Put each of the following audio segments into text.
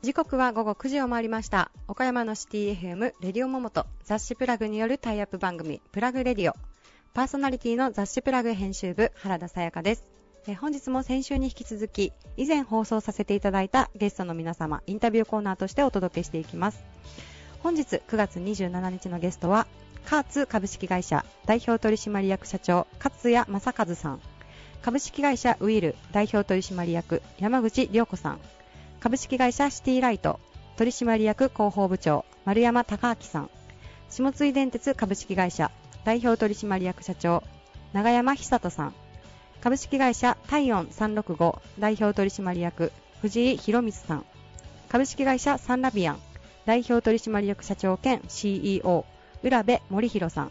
時刻は午後9時を回りました。岡山のシティ FM レディオモモと雑誌プラグによるタイアップ番組プラグレディオ。パーソナリティの雑誌プラグ編集部原田さやかです。え本日も先週に引き続き以前放送させていただいたゲストの皆様インタビューコーナーとしてお届けしていきます。本日9月27日のゲストはカーツ株式会社代表取締役社長勝谷正和さん。株式会社ウィル代表取締役山口良子さん。株式会社シティライト取締役広報部長丸山隆明さん。下津井電鉄株式会社代表取締役社長永山久人さん。株式会社体温365代表取締役藤井博光さん。株式会社サンラビアン代表取締役社長兼 CEO 浦部森弘さん。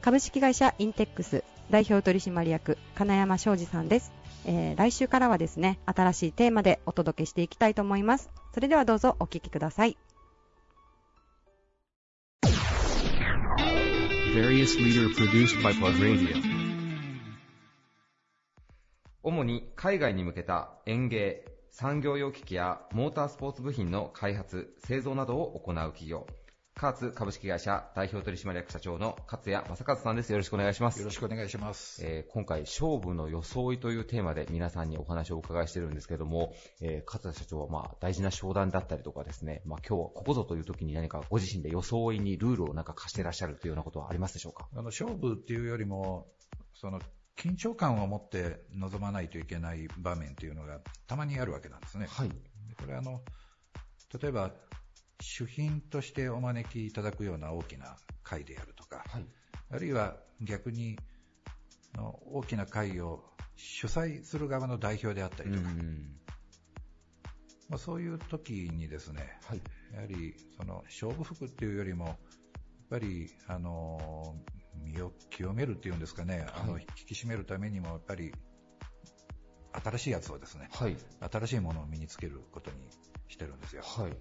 株式会社インテックス代表取締役金山昌司さんです、えー、来週からはですね新しいテーマでお届けしていきたいと思います。それではどうぞお聞きください。主に海外に向けた園芸、産業用機器やモータースポーツ部品の開発、製造などを行う企業。カーツ株式会社代表取締役社長の勝谷正和さんです。よろしくお願いします。よろしくお願いします。えー、今回、勝負の装いというテーマで皆さんにお話をお伺いしてるんですけども、えー、勝谷社長はまあ大事な商談だったりとかですね、まあ今日はここぞという時に何かご自身で装いにルールをなんか貸してらっしゃるというようなことはありますでしょうか？あの、勝負っていうよりも、その、緊張感を持って臨まないといけない場面というのがたまにあるわけなんですね。はい。これあの、例えば、主賓としてお招きいただくような大きな会であるとか、はい、あるいは逆に大きな会を主催する側の代表であったりとか、まあ、そういう時にですね、はい、やはりその勝負服っていうよりも、やっぱり、あの、身を清めるっていうんですかね、あの、引き締めるためにも、やっぱり、新しいやつをですね、はい、新しいものを身につけることにしてるんですよ。はい、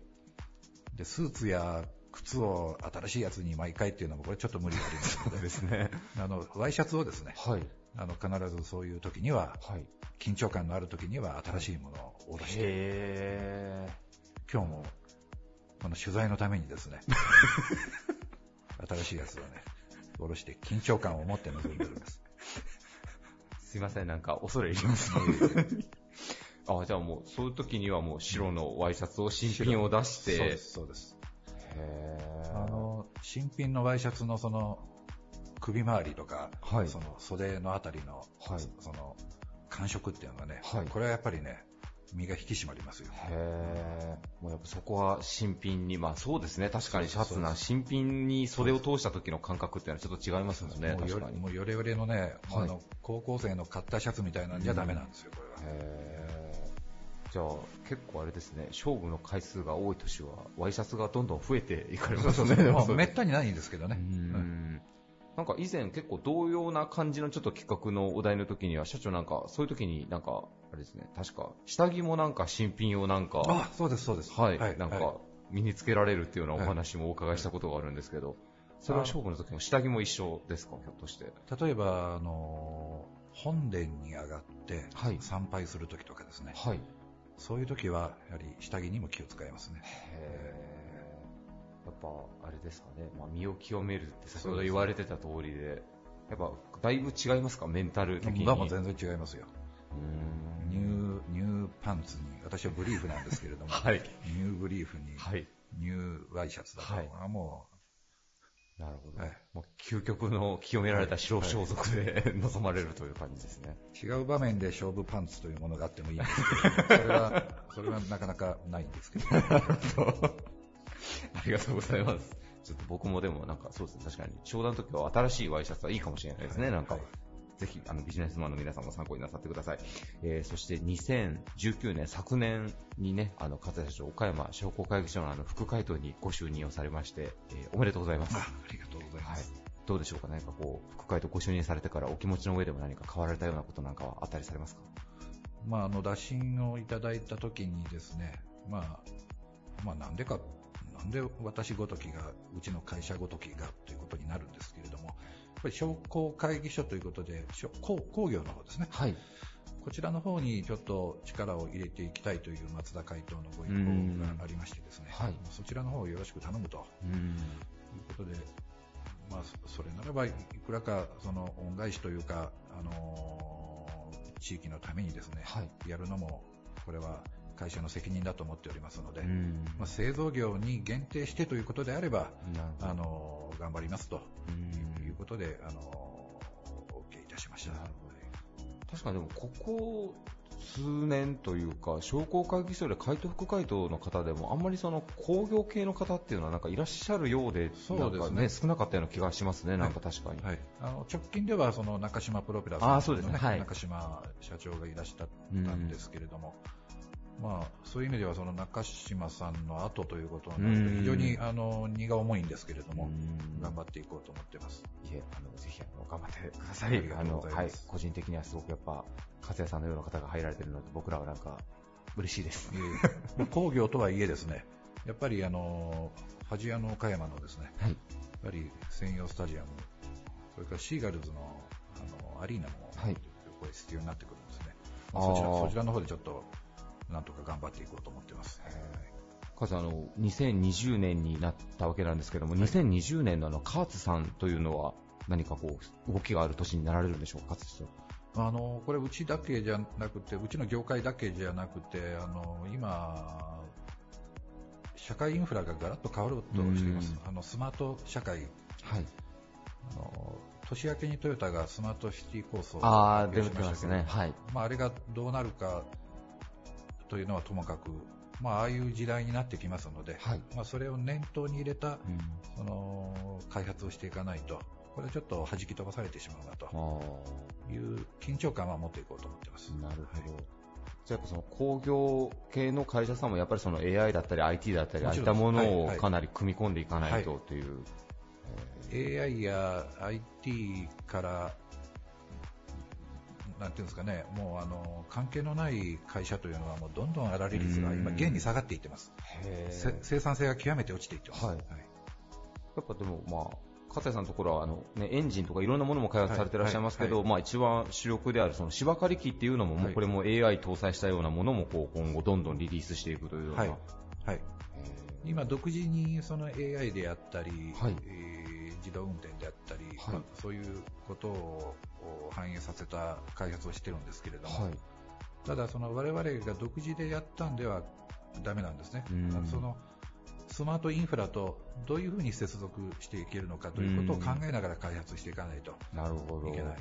で、スーツや靴を新しいやつに毎回っていうのも、これちょっと無理がありますので、ですね、あの、ワイシャツをですね、はい、あの、必ずそういう時には、はい、緊張感のある時には新しいものを下ろして、今日も、この取材のためにですね、新しいやつをね、下ろして緊張感を持って臨んでるんです。すいません、なんか恐れ入ります。あ、じゃあもう、そういう時にはもう白のワイシャツを新品を出して。そうです、そうです。あの、新品のワイシャツのその、首周りとか、はい、その袖のあたりの、はい、その、感触っていうのがね、はい、これはやっぱりね、身が引き締まりますよ。へもうやっぱそこは新品に、まあそうですね、確かにシャツな、新品に袖を通した時の感覚っていうのはちょっと違いますもんね、もうよもうよれよれのね、はい、あの、高校生の買ったシャツみたいなんじゃダメなんですよ、これは。へじゃあ結構あれですね、勝負の回数が多い年は、ワイシャツがどんどん増えていかれますね。めったにないんですけどね。うんなんか以前結構同様な感じのちょっと企画のお題の時には、社長なんか、そういう時になんか、あれですね、確か、下着もなんか新品をなんか、あ、そうです、そうです。はい、はい、なんか、身につけられるっていうようなお話もお伺いしたことがあるんですけど、それは勝負の時の下着も一緒ですか、ひょっとして。例えば、あの、本殿に上がって参拝する時とかですね。はい。そういう時は、やはり下着にも気を使いますね。へやっぱ、あれですかね、まあ、身を清めるって先ほど言われてた通りで、やっぱ、だいぶ違いますか、メンタル的に。も全然違いますよ。ニュー、ニューパンツに、私はブリーフなんですけれども、はい、ニューブリーフに、はい、ニューワイシャツだと、はい、もう、なるほど。はい、もう究極の清められた白装束で、臨まれるという感じですね。違う場面で勝負パンツというものがあってもいいんですけど、それは、それはなかなかないんですけど。ありがとうございます。ちょっと僕もでもなんかそうですね、確かに商談の時は新しいワイシャツはいいかもしれないですね、なんか。ぜひ、あの、ビジネスマンの皆さんも参考になさってください。えー、そして2019年、昨年にね、あの、勝谷社長、岡山商工会議所のあの、副会頭にご就任をされまして、えー、おめでとうございます。あありがとうございます。はい。どうでしょうか、何かこう、副会頭ご就任されてからお気持ちの上でも何か変わられたようなことなんかはあったりされますか？まあ、あの、打診をいただいた時にですね、まあ、まあ、なんでかなんで私ごときが、うちの会社ごときがということになるんですけれども、ぱり商工会議所ということで、工工業の方ですね。はい。こちらの方にちょっと力を入れていきたいという松田会頭のご意向がありましてですね、はい、そちらの方をよろしく頼むと。いうことで、まあ、それならばいくらかその恩返しというか、あのー、地域のためにですね、はい、やるのもこれは会社の責任だと思っておりますので、まあ、製造業に限定してということであれば、あのー、頑張りますとことで、あのー、お受けいたしました。確かにでも、ここ数年というか、商工会議所で海東副会頭の方でも、あんまりその工業系の方っていうのはなんかいらっしゃるようで、そうですね、少なかったような気がしますね、なんか確かに。はい、あの直近ではその中島プロペラさんの、ね、ね。はい、中島社長がいらっしゃったんですけれども、まあ、そういう意味ではその中島さんの後ということなので、非常にあの荷が重いんですけれども、頑張っていこうと思ってます。いえ、あのぜひあの頑張ってください。あのはい、個人的にはすごくやっぱ、勝谷さんのような方が入られているので、僕らはなんか嬉しいです。工業とはいえですね、やっぱりあの恥屋の岡山のですね、はい、やっぱり専用スタジアム、それからシーガルズのあのアリーナも、はい、必要になってくるんですね。そちらそちらの方でちょっとなんとか頑張っていこうと思ってます。カズあの2020年になったわけなんですけども、はい、2020年のあのカーツさんというのは何かこう動きがある年になられるんでしょうか、あのこれ、うちだけじゃなくて、うちの業界だけじゃなくて、あの今、社会インフラがガラッと変わろうとしています、あのスマート社会、はい、あの年明けにトヨタがスマートシティ構想を発表しましたけど、ね。はい。まあ、あれがどうなるかというのはともかく、まあ、ああいう時代になってきますので、はい、まあ、それを念頭に入れた、うん、その開発をしていかないと、これちょっと弾き飛ばされてしまうなと。いう緊張感は持っていこうと思ってます。なるほど、はいじゃあその工業系の会社さんもやっぱりその AI だったり IT だったりああいったものをかなり組み込んでいかないととい。う、はいはい、AI や IT からなんていうんですかね、もうあの関係のない会社というのはもうどんどん粗利率が今現に下がっていってます。生産性が極めて落ちていってます。はい、はい、やっぱでもまあ。片谷さんのところはあの、ね、エンジンとかいろんなものも開発されていらっしゃいますけど、はいはい、まあ、一番主力であるその芝刈り機っていうのも、もうこれも AI 搭載したようなものもこう今後どんどんリリースしていくというような、はい。はい、今、独自にその AI であったり、はい。えー、自動運転であったり、はい。まあ、そういうことを反映させた開発をしてるんですけれども、はい、ただ、その我々が独自でやったんではダメなんですね。そのスマートインフラとどういうふうに接続していけるのかということを考えながら開発していかないといけない。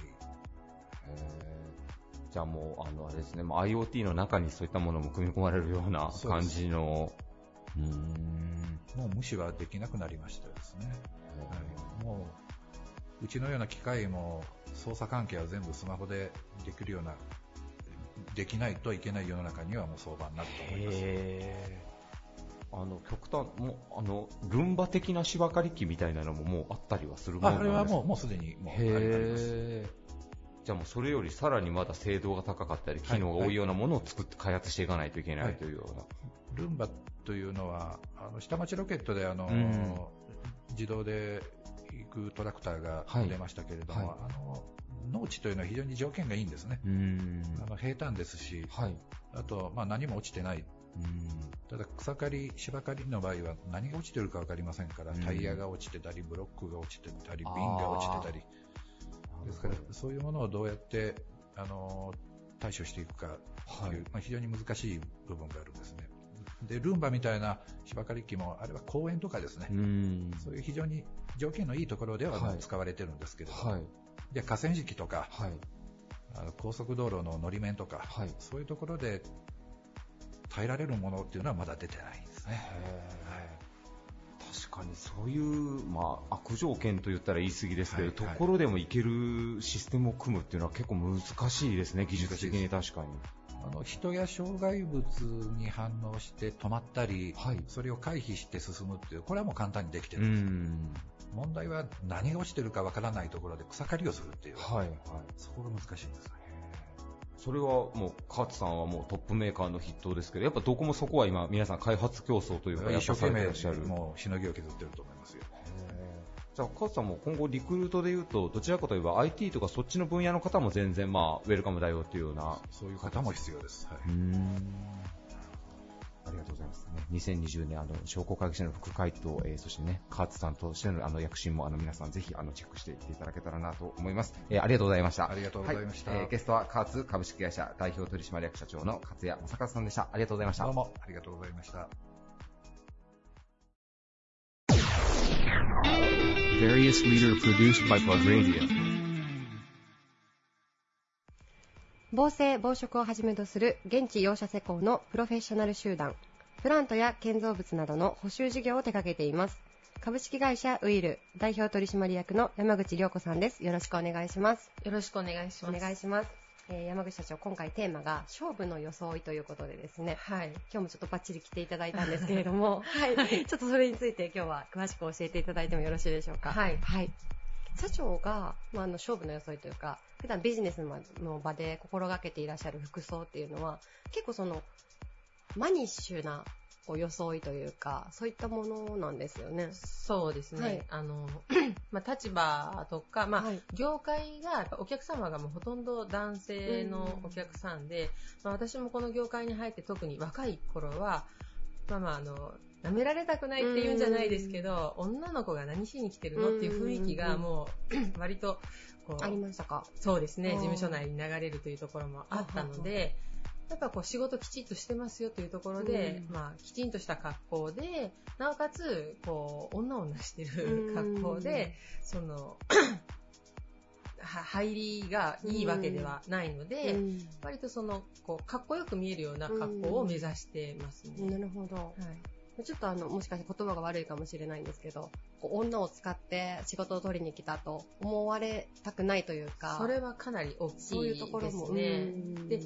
じゃあもう、あの、あれですね、IoT の中にそういったものも組み込まれるような感じの。うもう無視はできなくなりましたですね。はい、もう、うちのような機械も操作関係は全部スマホでできるような、できないといけない世の中にはもう相場になると思います。あの極端もあのルンバ的な芝刈り機みたいなのももうあったりはするものあれはもうもうすでにもうあります。じゃあもうそれよりさらにまだ精度が高かったり機能が多いようなものを作って開発していかないといけないというような、はい、ルンバとい。うのはあの下町ロケットであの、うん、自動で行くトラクターが出ましたけれども、はい。はい、あの農地というのは非常に条件がいいんですね。あの平坦ですし、はい、あと、まあ、何も落ちてない。ただ草刈り、芝刈りの場合は何が落ちてるか分かりませんから、タイヤが落ちてたり、ブロックが落ちてたり、瓶が落ちてたり、ですからそういうものをどうやってあの対処していくかという、まあ、非常に難しい部分があるんですね。で、ルンバみたいな芝刈り機も、あれは公園とかですね、そういう非常に条件のいいところでは使われてるんですけれども、はい、で河川敷とか、はい、あの高速道路ののり面とか、はい、そういうところで耐えられるものっていうのはまだ出てないですね。確かにそういう、まあ、悪条件と言ったら言い過ぎですけど、はいはい、ところでもいけるシステムを組むっていうのは結構難しいですね、技術的に確かに。あの人や障害物に反応して止まったり、はい、それを回避して進むっていう、これはもう簡単にできてるんです。問題は何が落ちてるかわからないところで草刈りをするっていう、はいはい、そこが難しいんですね。それはもう、勝さんはもうトップメーカーの筆頭ですけど、やっぱどこもそこは今、皆さん開発競争というか、一生懸命もうしのぎを削ってると。じゃあ、カズさんも今後リクルートで言うと、どちらかといえば IT とかそっちの分野の方も全然まあ、ウェルカムだよっていうような。そういう方も必要です。はうーんありがとうございます。ね、2020年、あの、商工会議所の副会頭、えー、そしてね、カーツさんとしての、あの、躍進も、あの、皆さんぜひ、あの、チェックしていっていただけたらなと思います。えー、ありがとうございました。ありがとうございましたはえーゲストは、カーツ株式会社代表取締役社長の勝谷正和さんでした。ありがとうございました。どうもありがとうございました。Various leader produced by Plug Radio. 防災防食をはじめとする現地養車施工のプロフェッショナル集団。プラントや建造物などの補修事業を手掛けています。株式会社ウイル代表取締役の山口涼子さんです。よろしくお願いします。よろしくお願いしおます。願いします、えー山口社長今回テーマが勝負の装いということでですねはい。今日もちょっとバッチリ来ていただいたんですけれども、はい、ちょっとそれについて今日は詳しく教えていただいてもよろしいでしょうか。はいはい。社長が、まあ、あの勝負の装いというか、普段ビジネスの場で心がけていらっしゃる服装っていうのは、結構その、マニッシュなこう装いというか、そういったものなんですよね。そうですね。はい。あの、まあ、立場とか、まあ、はい。業界が、お客様がもうほとんど男性のお客さんで、まあ、私もこの業界に入って特に若い頃は、まあまあ、あの、舐められたくないっていうんじゃないですけど、女の子が何しに来てるのっていう雰囲気がもう、割と、こうありましたか？そうですね、事務所内に流れるというところもあったので、やっぱこう仕事きちっとしてますよというところで、うんまあきちんとした格好で、なおかつ、こう、女女してる格好で、その、は入りがいいわけではないので、うん割とその、こう、かっこよく見えるような格好を目指してますね。なるほど。はい。ちょっとあの、もしかして言葉が悪いかもしれないんですけど、こう女を使って仕事を取りに来たと思われたくないというか、それはかなり大そういうきいでところもすね。うんで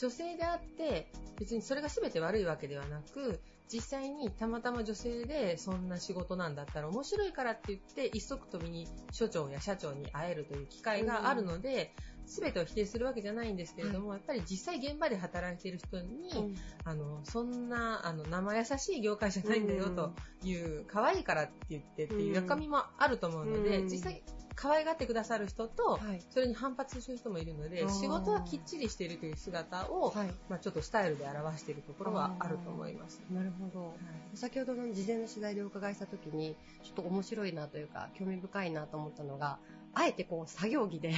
女性であって、別にそれが全て悪いわけではなく、実際にたまたま女性でそんな仕事なんだったら面白いからって言って、一足飛びに所長や社長に会えるという機会があるので、全てを否定するわけじゃないんですけれども、やっぱり実際現場で働いている人に、うん。あの、そんな、あの、生優しい業界じゃないんだよという、可愛いからって言ってっていう中身もあると思うので、うん。実際、可愛がってくださる人と、はいそれに反発する人もいるので仕事はきっちりしているという姿を、はい。まあ、ちょっとスタイルで表しているところはあると思います。なるほど。先ほどの事前の取材でお伺いしたときに、ちょっと面白いなというか、興味深いなと思ったのが、あえてこう作業着で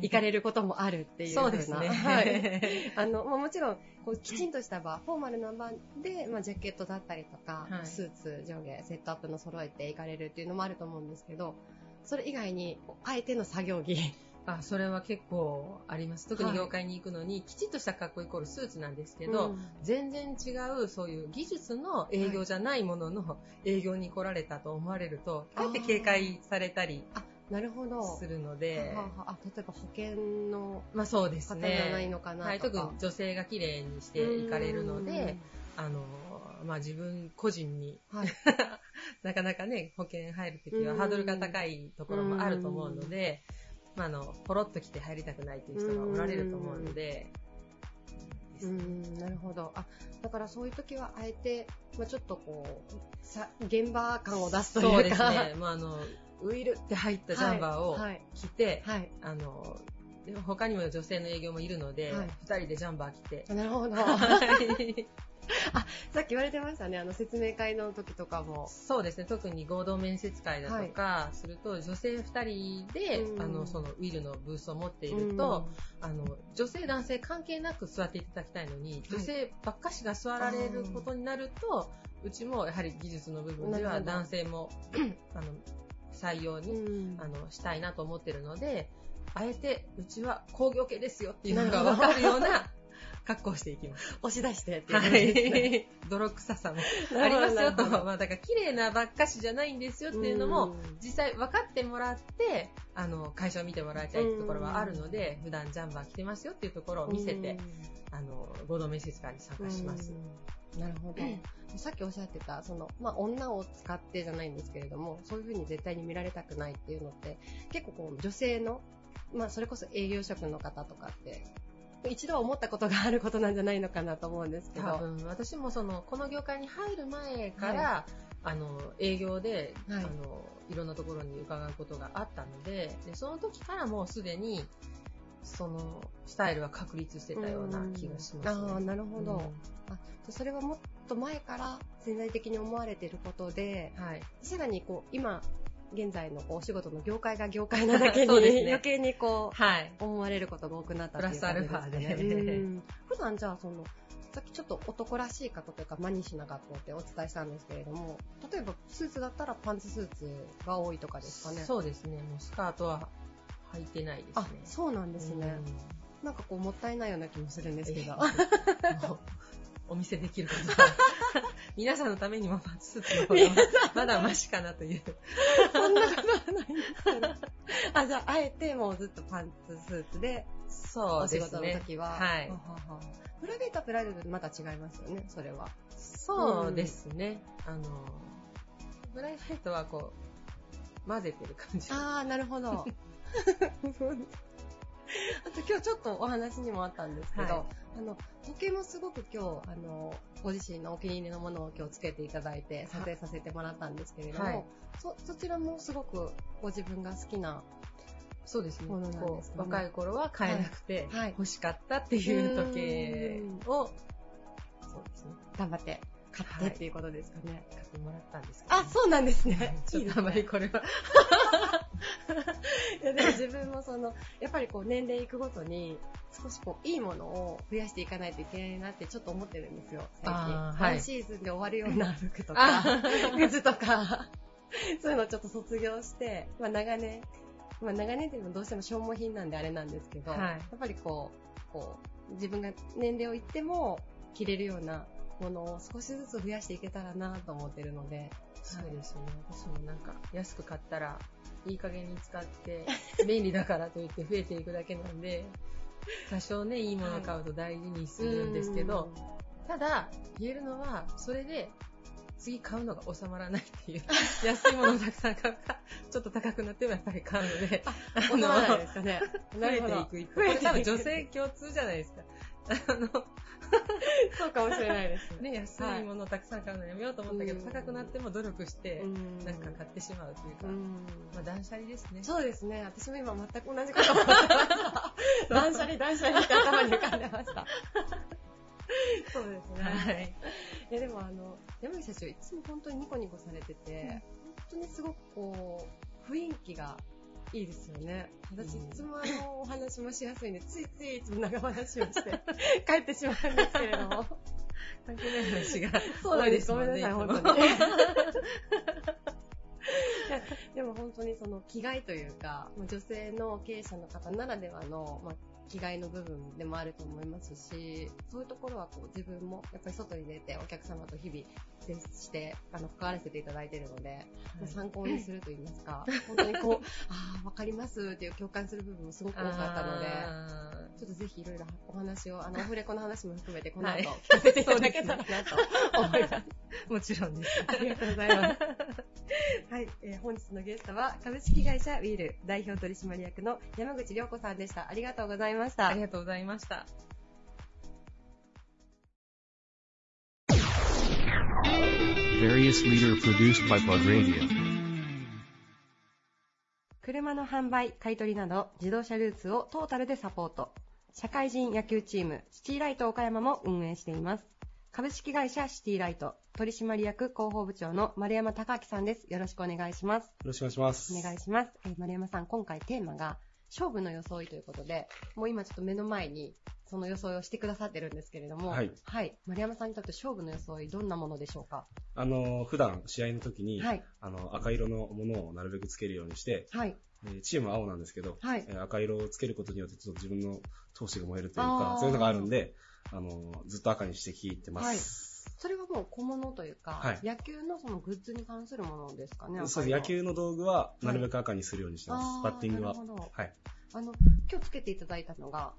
行かれることもあるっていうそうですね。はい。あの、まあ、もちろん、こう、きちんとした場、フォーマルな場で、まあ、ジャケットだったりとか、はいスーツ上下、セットアップの揃えて行かれるっていうのもあると思うんですけど、それ以外に、あえての作業着。あそれは結構あります。特に業界に行くのに、きちっとした格好イコールスーツなんですけど、うん全然違うそういう技術の営業じゃないものの営業に来られたと思われると、かえって警戒されたりあ、なるほど。するので、はあはああ例えば保険のまあそうです方じゃないね。のかなとか。はい、特に女性が綺麗にして行かれるので、あの、まあ自分個人に、はい なかなかね、保険入るときはハードルが高いところもあると思うので、まああの、ポロッと来て入りたくないという人がおられると思うので、うーんなるほど。あ、だからそういう時はあえて、まあちょっとこう、さ、現場感を出すというか。そうですね。まああの、ウイルって入ったジャンバーをはい。着て、はい。あの、で他にも女性の営業もいるので、二、はい人でジャンバー着て、あなるほど。はいさっき言われてましたね、あの説明会の時とかも。そうですね、特に合同面接会だとかすると、女性2人で、うん。あのそのウィルのブースを持っていると、あの女性、男性関係なく座っていただきたいのに、女性ばっかしが座られることになると、うちもやはり技術の部分では男性も あの採用うん、に、うん。あのしたいなと思ってるので、あえてうちは工業系ですよっていうのがなるほど。分かるような格好をしていきます。押し出してっていうは感じですね。い。泥臭さも ありますよと。まあだから綺麗なばっかしじゃないんですよっていうのも、実際分かってもらって、あの、会社を見てもらいたいってところはあるので、普段ジャンバー着てますよっていうところを見せて、あの、合同面接会に参加します。うんなるほど。さっきおっしゃってた、その、まあ、女を使ってじゃないんですけれども、そういうふうに絶対に見られたくないっていうのって、結構こう、女性の、まあ、それこそ営業職の方とかって、一度は思ったことがあることなんじゃないのかなと思うんですけど。多分、私もその、この業界に入る前から、あの、営業で、はいあの、いろんなところに伺うことがあったので、でその時からもうすでに、その、スタイルは確立してたような気がします、ね。ああ、なるほど。うんあそれはもっと前から潜在的に思われていることで、はい。さらにこう、今、現在のお仕事の業界が業界なだけに、ね余計にこはい。う、思われることが多くなったっていうプラスアルファでねうん普段じゃあその、さっきちょっと男らしい格好というかマニッシュな格好ってお伝えしたんですけれども、例えばスーツだったらパンツスーツが多いとかですかね。そうですね。もうスカートは履いてないですね。あ、そうなんですね。うなんかこう、もったいないような気もするんですけど。お見せできることは、皆さんのためにもパンツスーツの方がまだマシかなという。そんなことはないんですけど。あ、じゃあ、あえてもうずっとパンツスーツで、そお仕事の時は。はいは。ははプライベートはプライベートでまた違いますよね、それは。そうですね。あの、プライベートはこう、混ぜてる感じ。あー、なるほど。あと今日ちょっとお話にもあったんですけど、はいあの、時計もすごく今日、あの、ご自身のお気に入りのものを今日つけていただいて撮影させてもらったんですけれども、はい。そ、そちらもすごくご自分が好きな、そうですね。ものなんこですね。う若い頃は買えなくて、はい。欲しかったっていう時計を、そうですね。頑張って買ってっていうことですかね。買ってもらったんですけどあ、そうなんですね。ちょっとあまりこれは。いやでも自分もその、やっぱりこう年齢いくごとに、少しこういいものを増やしていかないといけないなってちょっと思ってるんですよ、最近。はいシーズンで終わるような服とあか、靴 とか、そういうのをちょっと卒業して、まあ長年、まあ長年っていうのはどうしても消耗品なんであれなんですけど、はいやっぱりこう、こう、自分が年齢をいっても着れるようなものを少しずつ増やしていけたらなと思ってるので、そうですね。私もなんか、安く買ったら、いい加減に使って、便利だからと言って増えていくだけなんで、多少ね、いいものを買うと大事にするんですけど、ただ、言えるのは、それで、次買うのが収まらないっていう、安いものをたくさん買うか、ちょっと高くなってもやっぱり買うので、あ収まらないですかね。増えていく一方。これ多分女性共通じゃないですか。あの、そうかもしれないです。ね、安いものをたくさん買うのやめようと思ったけど、うん高くなっても努力して、うんなんか買ってしまうというか、うんまあ断捨離ですね。そうですね。私も今全く同じこと思ってました。断捨離、断捨離って頭に浮かんでました。そうですね。はい。いやでもあの、山口社長いつも本当にニコニコされてて、本当にすごくこう、雰囲気がいいですよね。私いつもあの、お話もしやすいんで、ついついいつも長話をして 帰ってしまうんですけれども。関係ない話がそうなんです。多いごめんなさい、本当に。でも本当にその着替えというか、まあ女性の経営者の方ならではの、まあ、着替えの部分でもあると思いますし、そういうところはこう自分もやっぱり外に出てお客様と日々接して、あの、関わらせていただいているので、まあ参考にすると言いますか、本当にこう、ああ、わかりますっていう共感する部分もすごく多かったので、あちょっとぜひいろいろお話を、あの、オフレコの話も含めてこのはい後聞かせていただけたらなと思います。ーもちろんです。ありがとうございます。はい、えー本日のゲストは株式会社ウィール代表取締役の山口良子さんでした。ありがとうございました。ありがとうございました。Various leader produced by Plug Radio. 車の販売、買い取りなど自動車ルーツをトータルでサポート。社会人野球チームシティライト岡山も運営しています。株式会社シティライト取締役広報部長の丸山隆明さんです。よろしくお願いします。よろしくお願いします。お願いします。えー丸山さん、今回テーマが勝負の装いということで、もう今ちょっと目の前にその装いをしてくださってるんですけれども、はい。丸山さんにとって勝負の装い、どんなものでしょうか？あの、普段試合の時に、はい。あの、赤色のものをなるべくつけるようにして、はい。えーチームは青なんですけど、はいえー赤色をつけることによってちょっと自分の闘志が燃えるというかそういうのがあるんで、あの、ずっと赤にして聞いてます。それはもう小物というか、はい野球のそのグッズに関するものですかね。そうです。野球の道具はなるべく赤にするようにしてます。あーバッティングは。はい。あの、今日つけていただいたのが、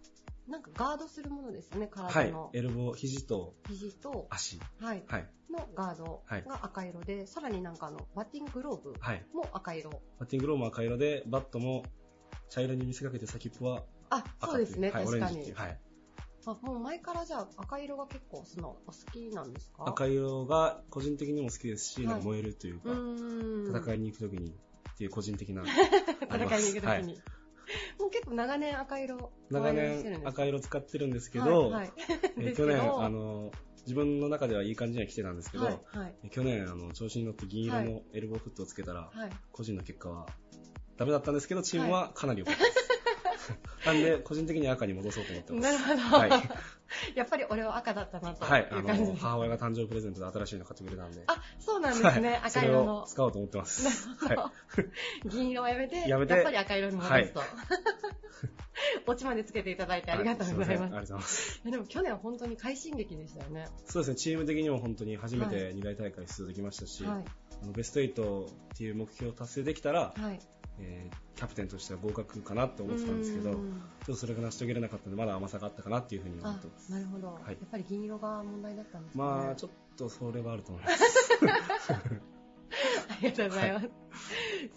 なんかガードするものですよね、はい体の。エルボー、肘と肘と、足。はい、はい。のガードはいが赤色で、さらになんかあの、バッティンググローブはい。も赤色。バッティングローも赤色で、バットも茶色に見せかけて先っぽはあ、赤そうですね、確かに。はい。あもう前からじゃあ赤色が結構そのお好きなんですか？赤色が個人的にも好きですし、はい。燃えるというか、戦いに行くときにっていう個人的な、戦いに行くときに、はい。もう結構長年赤色長年赤色使ってるんですけど、はいはい。えですけど。去年、あの、自分の中ではいい感じには来てたんですけど、はいはい。え去年、あの、調子に乗って銀色のエルボーフットをつけたら、はい。個人の結果はダメだったんですけど、チームはかなり良かったです。なんで、個人的に赤に戻そうと思ってます。なるほど、はい。やっぱり俺は赤だったなとはい、あの、母親が誕生日プレゼントで新しいの買ってくれたんで。あそうなんですね、はい。赤色の。使おうと思ってます。は銀色はやめてやめて。っぱり赤色に戻すと、オチまでつけていただいてい。ありがとうございます。ありがとうございます。いやでも去年は本当に快進撃でしたよね。そうですね、チーム的にも本当に初めはて2大大会出場できましたし、はい。あのベスト8っていう目標を達成できたら、はいえーキャプテンとしては合格かなって思ってたんですけど、ちょうんっとそれが成し遂げれなかったので、まだ甘さがあったかなっていうふうに思あってます。なるほど、はい。やっぱり銀色が問題だったんですね。まあ、ちょっとそれはあると思います。ありがとうございます。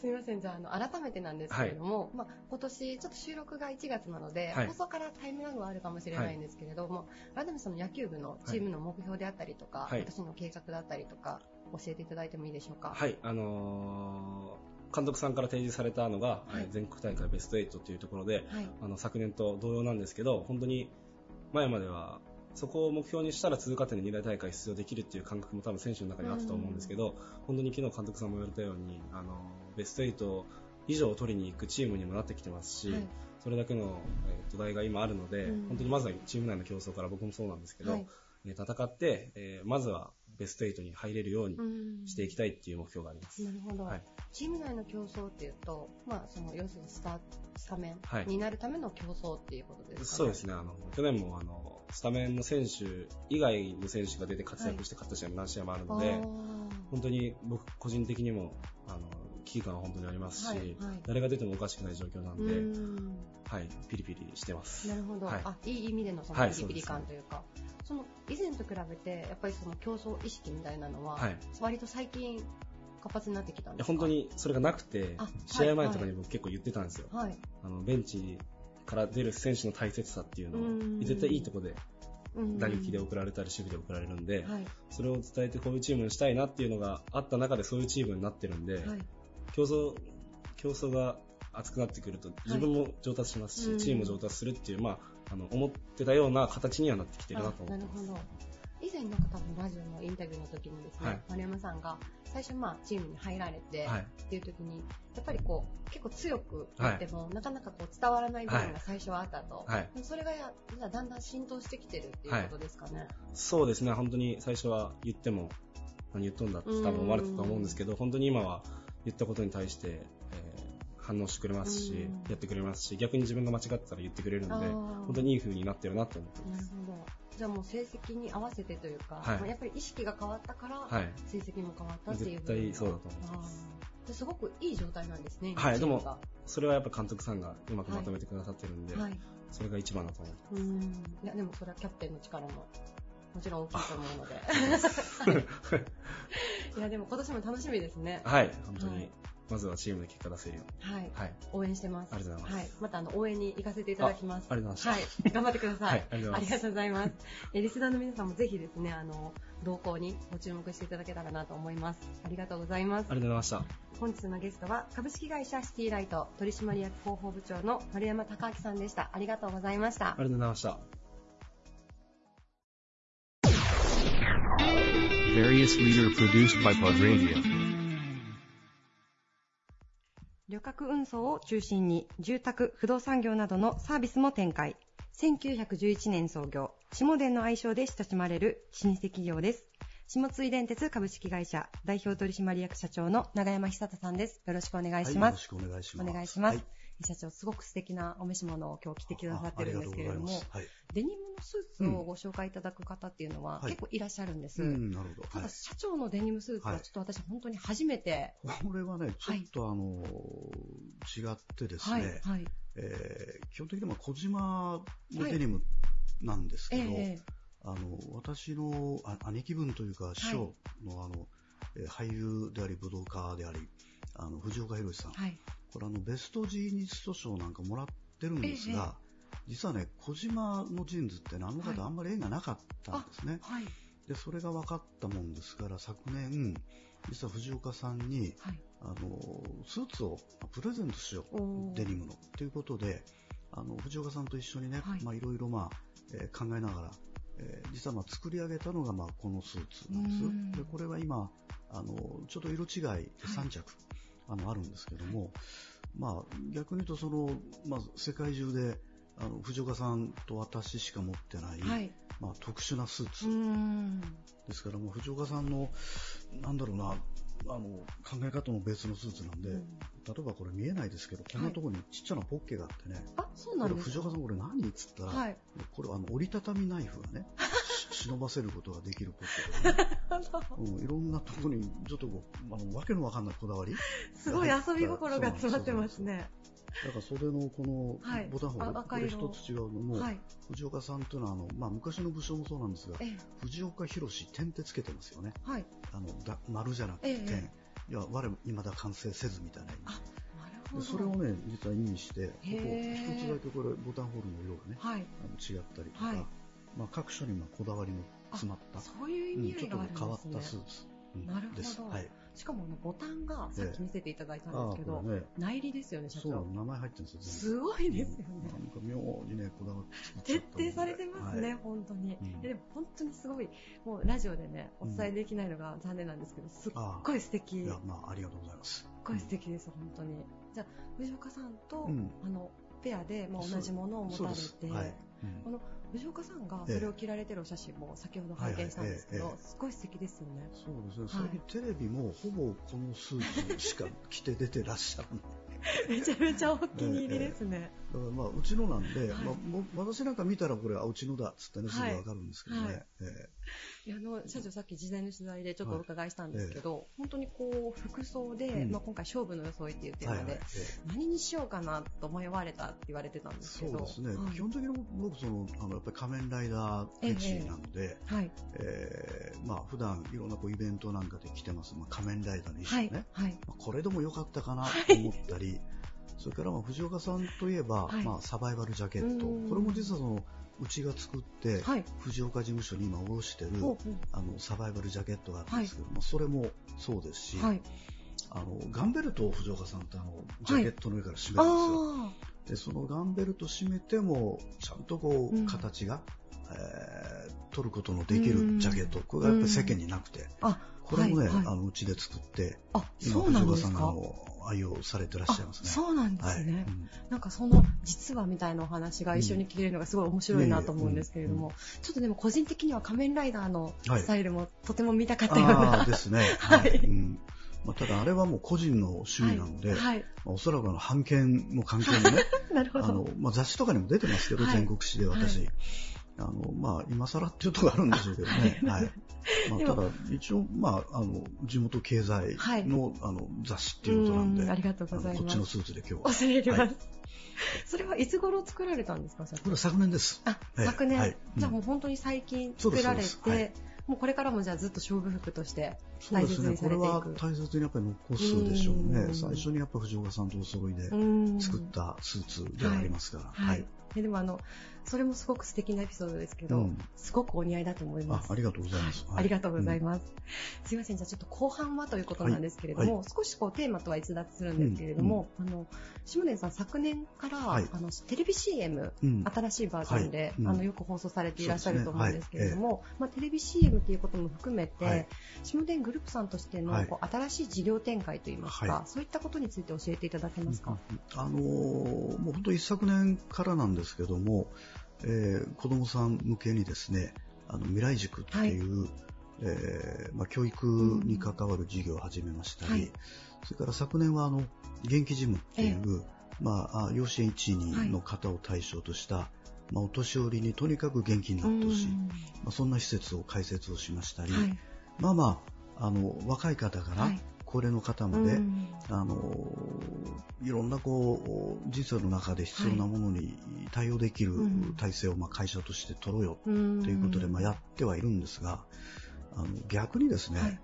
すみません、じゃあ、あの、改めてなんですけれども、まあ、今年、ちょっと収録が1月なので、はい。放送からタイムラグはあるかもしれないんですけれども、改めてその野球部のチームの目標であったりとか、はい。今年の計画だったりとか、教えていただいてもいいでしょうか？はい、あのー監督さんから提示されたのが、はい。えー全国大会ベスト8っていうところで、はい。あの昨年と同様なんですけど、本当に前までは、そこを目標にしたら通過点で2大大会出場できるっていう感覚も多分選手の中にあったと思うんですけど、本当に昨日監督さんも言われたように、あのベスト8以上を取りに行くチームにもなってきてますし、はい。それだけの、えー土台が今あるので、うん。本当にまずはチーム内の競争から僕もそうなんですけど、はい。えー戦って、えーまずはベスト8に入れるようにうん。していきたいっていう目標があります。なるほど、はい。チーム内の競争っていうと、まあ、その要するにスタスタメはい。ンになるための競争っていうことですかね？そうですね、あの去年もあのスタメンの選手以外の選手が出て活躍して勝った試合も何試合もあるので、あー。本当に僕個人的にもあの危機感は本当にありますし、はいはい。誰が出てもおかしくない状況なんで、うん。はい、ピリピリしてます。なるほど、はい。あいい意味でのそのはいピリピリ感というか、その以前と比べてやっぱりその競争意識みたいなのは、はい。割と最近活発になってきたんですか？本当にそれがなくてあ、試合前とかはい。に僕結構言ってたんですよ。はい。あのベンチから出る選手の大切さっていうのうん。を、絶対いいとこでうん。打撃で送られたり守備で送られるんで、はい。それを伝えてこういうチームにしたいなっていうのがあった中でそういうチームになってるんで、はい競争競争が熱くなってくると自分も上達しますし、うん。チームも上達するっていう、まあ、あの思ってたような形にはなってきてるなと思ってます。あなるほど。以前なんか多分ラジオのインタビューの時にですね、はい。丸山さんが最初まあチームに入られて、はい。っていう時にやっぱりこう結構強く言っても、なかなかこう伝わらない部分が最初はあったと、はい。でもそれがやだんだん浸透してきてるっていうことですかね、そうですね、本当に最初は言っても何言っとんだって多分思われてたと思うんですけど、本当に今は言ったことに対して、えー反応してくれますし、うん。やってくれますし、逆に自分が間違ってたら言ってくれるので、本当にいい風になってるなと思ってます。じゃあもう成績に合わせてというか、はい。まあやっぱり意識が変わったから、はい。成績も変わったっていう絶対そうだと思います。すごくいい状態なんですね。はい、でもそれはやっぱ監督さんがうまくまとめてくださってるんで、はい。それが一番だと思ってうん。いや、でもそれはキャプテンの力も、もちろん大きいと思うので。は いいや、でも今年も楽しみですね。はい、本当に、はいまずはチームで結果出せるように。はい。はい。応援してます。ありがとうございますはい。またあの、応援に行かせていただきます。あありがとうございまはい。頑張ってください。はいありがとうございますありがとうございます。えリスナーの皆さんもぜひですね、あの、動向にご注目していただけたらなと思います。ありがとうございますあ。りがとうございました。本日のゲストは株式会社シティライト取締役広報部長の丸山隆明さんでした。ありがとうございましたあ。りがとうございました。Various leader produced by Pod Radio. 旅客運送を中心に住宅、不動産業などのサービスも展開。1911年創業、下電の愛称で親しまれる老舗企業です。下津電鉄株式会社代表取締役社長の長山久人さんです。よろしくお願いします。よろしくお願いします。お願いします。はい社長、すごく素敵なお召し物を今日着てくださってるんですけれどもあありがとうございデニムのスーツをご紹介いただく方っていうのははい結構いらっしゃるんです。なるほど。ただ、はい。社長のデニムスーツはちょっと私本当に初めて、これはね、ちょっとあの、違ってですはい、ね、はい。えー基本的には小島のデニムなんですけど、ええあの、私のあ兄貴分というか、師匠のあの、えー俳優であり、武道家であり、あの、藤岡弘さん。はい。これあの、ベストジーニスト賞なんかもらってるんですが、実はね、小島のジーンズってね、あの方、はいあんまり縁がなかったんですね。はい。で、それが分かったもんですから、昨年、実は藤岡さんに、はい。あの、スーツをプレゼントしよう。デニムの。ということで、あの、藤岡さんと一緒にね、はいまあいろいろまあ、えー考えながら、えー実はまあ作り上げたのがまあこのスーツなんですうん。で、これは今、あの、ちょっと色違いで3着、あの、あるんですけども、まあ逆に言うとその、まあ世界中で、あの、藤岡さんと私しか持ってない、はい。まあ特殊なスーツ。ですからもう藤岡さんの、なんだろうな、あの、考え方も別のスーツなんで、うん例えばこれ見えないですけど、こんなところにちっちゃなポッケがあってね、あ、そうなんですか藤岡さんこれ何？っつったら、はい。これあの折りたたみナイフがね、し 忍ばせることができるポッケで、ね うん、いろんなところにちょっとあの、わけのわかんないこだわり？すごい遊び心が詰まってますね。だから袖のこはいのボタンホール、これ一つ違うのも、はい。藤岡さんというのはあの、まあ、昔の武将もそうなんですが、ええ。藤岡弘点ってつけてますよね。はい。あのだ丸じゃなくてええ点。いや、我未だ完成せずみたいな意味。あ、なるほど。でそれをね、実は意味して、ここ一つだけこれボタンホールの色がね、はい。あの違ったりとか、はいまあ、各所にまあこだわりの詰まった、そういう意うん味合いちょっと変があるんですね。わったスーツ、うんなるほど。はい。しかもボタンがさっき見せていただいたんですけど、これね、内裏ですよね、社長。名前入ってるんですよ、すごいですよね。うんなんか妙にね、こだわって徹底されてますね、はい。本当に、うん。ででも本当にすごい、もうラジオでね、お伝えできないのが残念なんですけど、すっごい素敵、すっいや、まあ、ありがとうございます。ごい素敵です、本当に。じゃあ、藤岡さんと、うん。あのペアで、まあ、そう同じものを持たれて、はい。うん。この藤岡さんがええ。それを着られてるお写真も先ほど拝見したんですけど、すごい素敵ですよね。そうですね、はい。テレビもほぼこのスーツしか着て出てらっしゃるの めちゃめちゃお気に入りですね。だからまあ、うちのなんで、はい。まあ、私なんか見たらこれ、あ、うちのだっつってね、すぐはいわかるんですけどね。はい。えいやあの社長、さっき事前の取材でちょっとお伺いしたんですけど、本当にこう服装で、うん。まあ、今回、勝負の装いっていうテえはいはい。ーマで、え何にしようかなと迷われたって言われてたんえですけど、そうですね、はい基本的に僕その、あのやっぱり仮面ライダーフェチなので、はい、ええまあ普段いろんなこうイベントなんかで着てます、まあ、仮面ライダーの衣装はい。ね、、はい、まあこれでもよかったかなと思ったり、それからまあ藤岡さんといえば、はい。まあ、サバイバルジャケット、うん。これも実はそのうちが作って、はい、藤岡事務所に今卸してる、あのサバイバルジャケットがあるんですけど、まあ、それもそうですし、うはい、あのガンベルトを藤岡さんってあのジャケットの上から締めるんですよ、あでそのガンベルト締めてもちゃんとこう、うん。形が、えー取ることのできるジャケット、これがやっぱり世間になくて、あ、これもね、はいはい。あのうちで作ってあ、今藤岡さんが。の愛用されてらっしゃいますね。あそうなんですはい。ね。うん。なんかその実はみたいなお話が一緒に聞けるのがすごい面白いなと思うんですけれども、うん。ちょっとでも個人的には仮面ライダーのはい。スタイルもとても見たかったような、ああですね、はい。うん。まあ、ただあれはもう個人の趣味なので、はい、はい。まあおそらくあの版権の関係もね なるほど。あの、まあ、雑誌とかにも出てますけど、はい。全国紙で私。はあの、まあ、今更っていうところがあるんでしょうけどね。はい。まあ、ただ、一応、まあ、あの、地元経済の、あの、雑誌っていうことなんで、うんありがとうございますこっちのスーツで今日は。恐れ入ります、はい それはいつ頃作られたんですか、これは昨年です。あ、ええ昨年、はいじゃあもう本当に最近そうです作られて、もうこれからもじゃあずっと勝負服として大切そうですね。にされていく。これは大切にやっぱり残すでしょうね。うん最初にやっぱ藤岡さんとお揃いでうん作ったスーツではありますから。はい。ででもあの、それもすごく素敵なエピソードですけど、うん。すごくお似合いだと思います。あありがとうございます。はい。ありがとうございます。すいません、じゃあちょっと後半はということなんですけれども、はい。少しこうテーマとは逸脱するんですけれども、あの、下根さん昨年から、はい。あの、テレビ CM、うん。新しいバージョンで、あの、よく放送されていらっしゃると思うんですけれども、まあ、テレビ CM ということも含めて、はい。下根グループさんとしての、はい。こう新しい事業展開といいますか、はい。そういったことについて教えていただけますか、あのーもう本当一昨年からなんですけども、えー子供さん向けにですね、あの未来塾っていう、えーまあ、教育に関わる事業を始めましたり、はい。それから昨年はあの元気ジムっていう、まあ、あ養子縁1、2の方を対象とした、まあ、お年寄りにとにかく元気になってほしい、うん。まあ、そんな施設を開設をしましたり、はい。まあまあ、あの若い方からはい高齢の方まで、うん。あのいろんなこう人生の中で必要なものに対応できるうん。体制をまあ会社として取ろうようん。ということでまあやってはいるんですが、あの逆にですね、はい。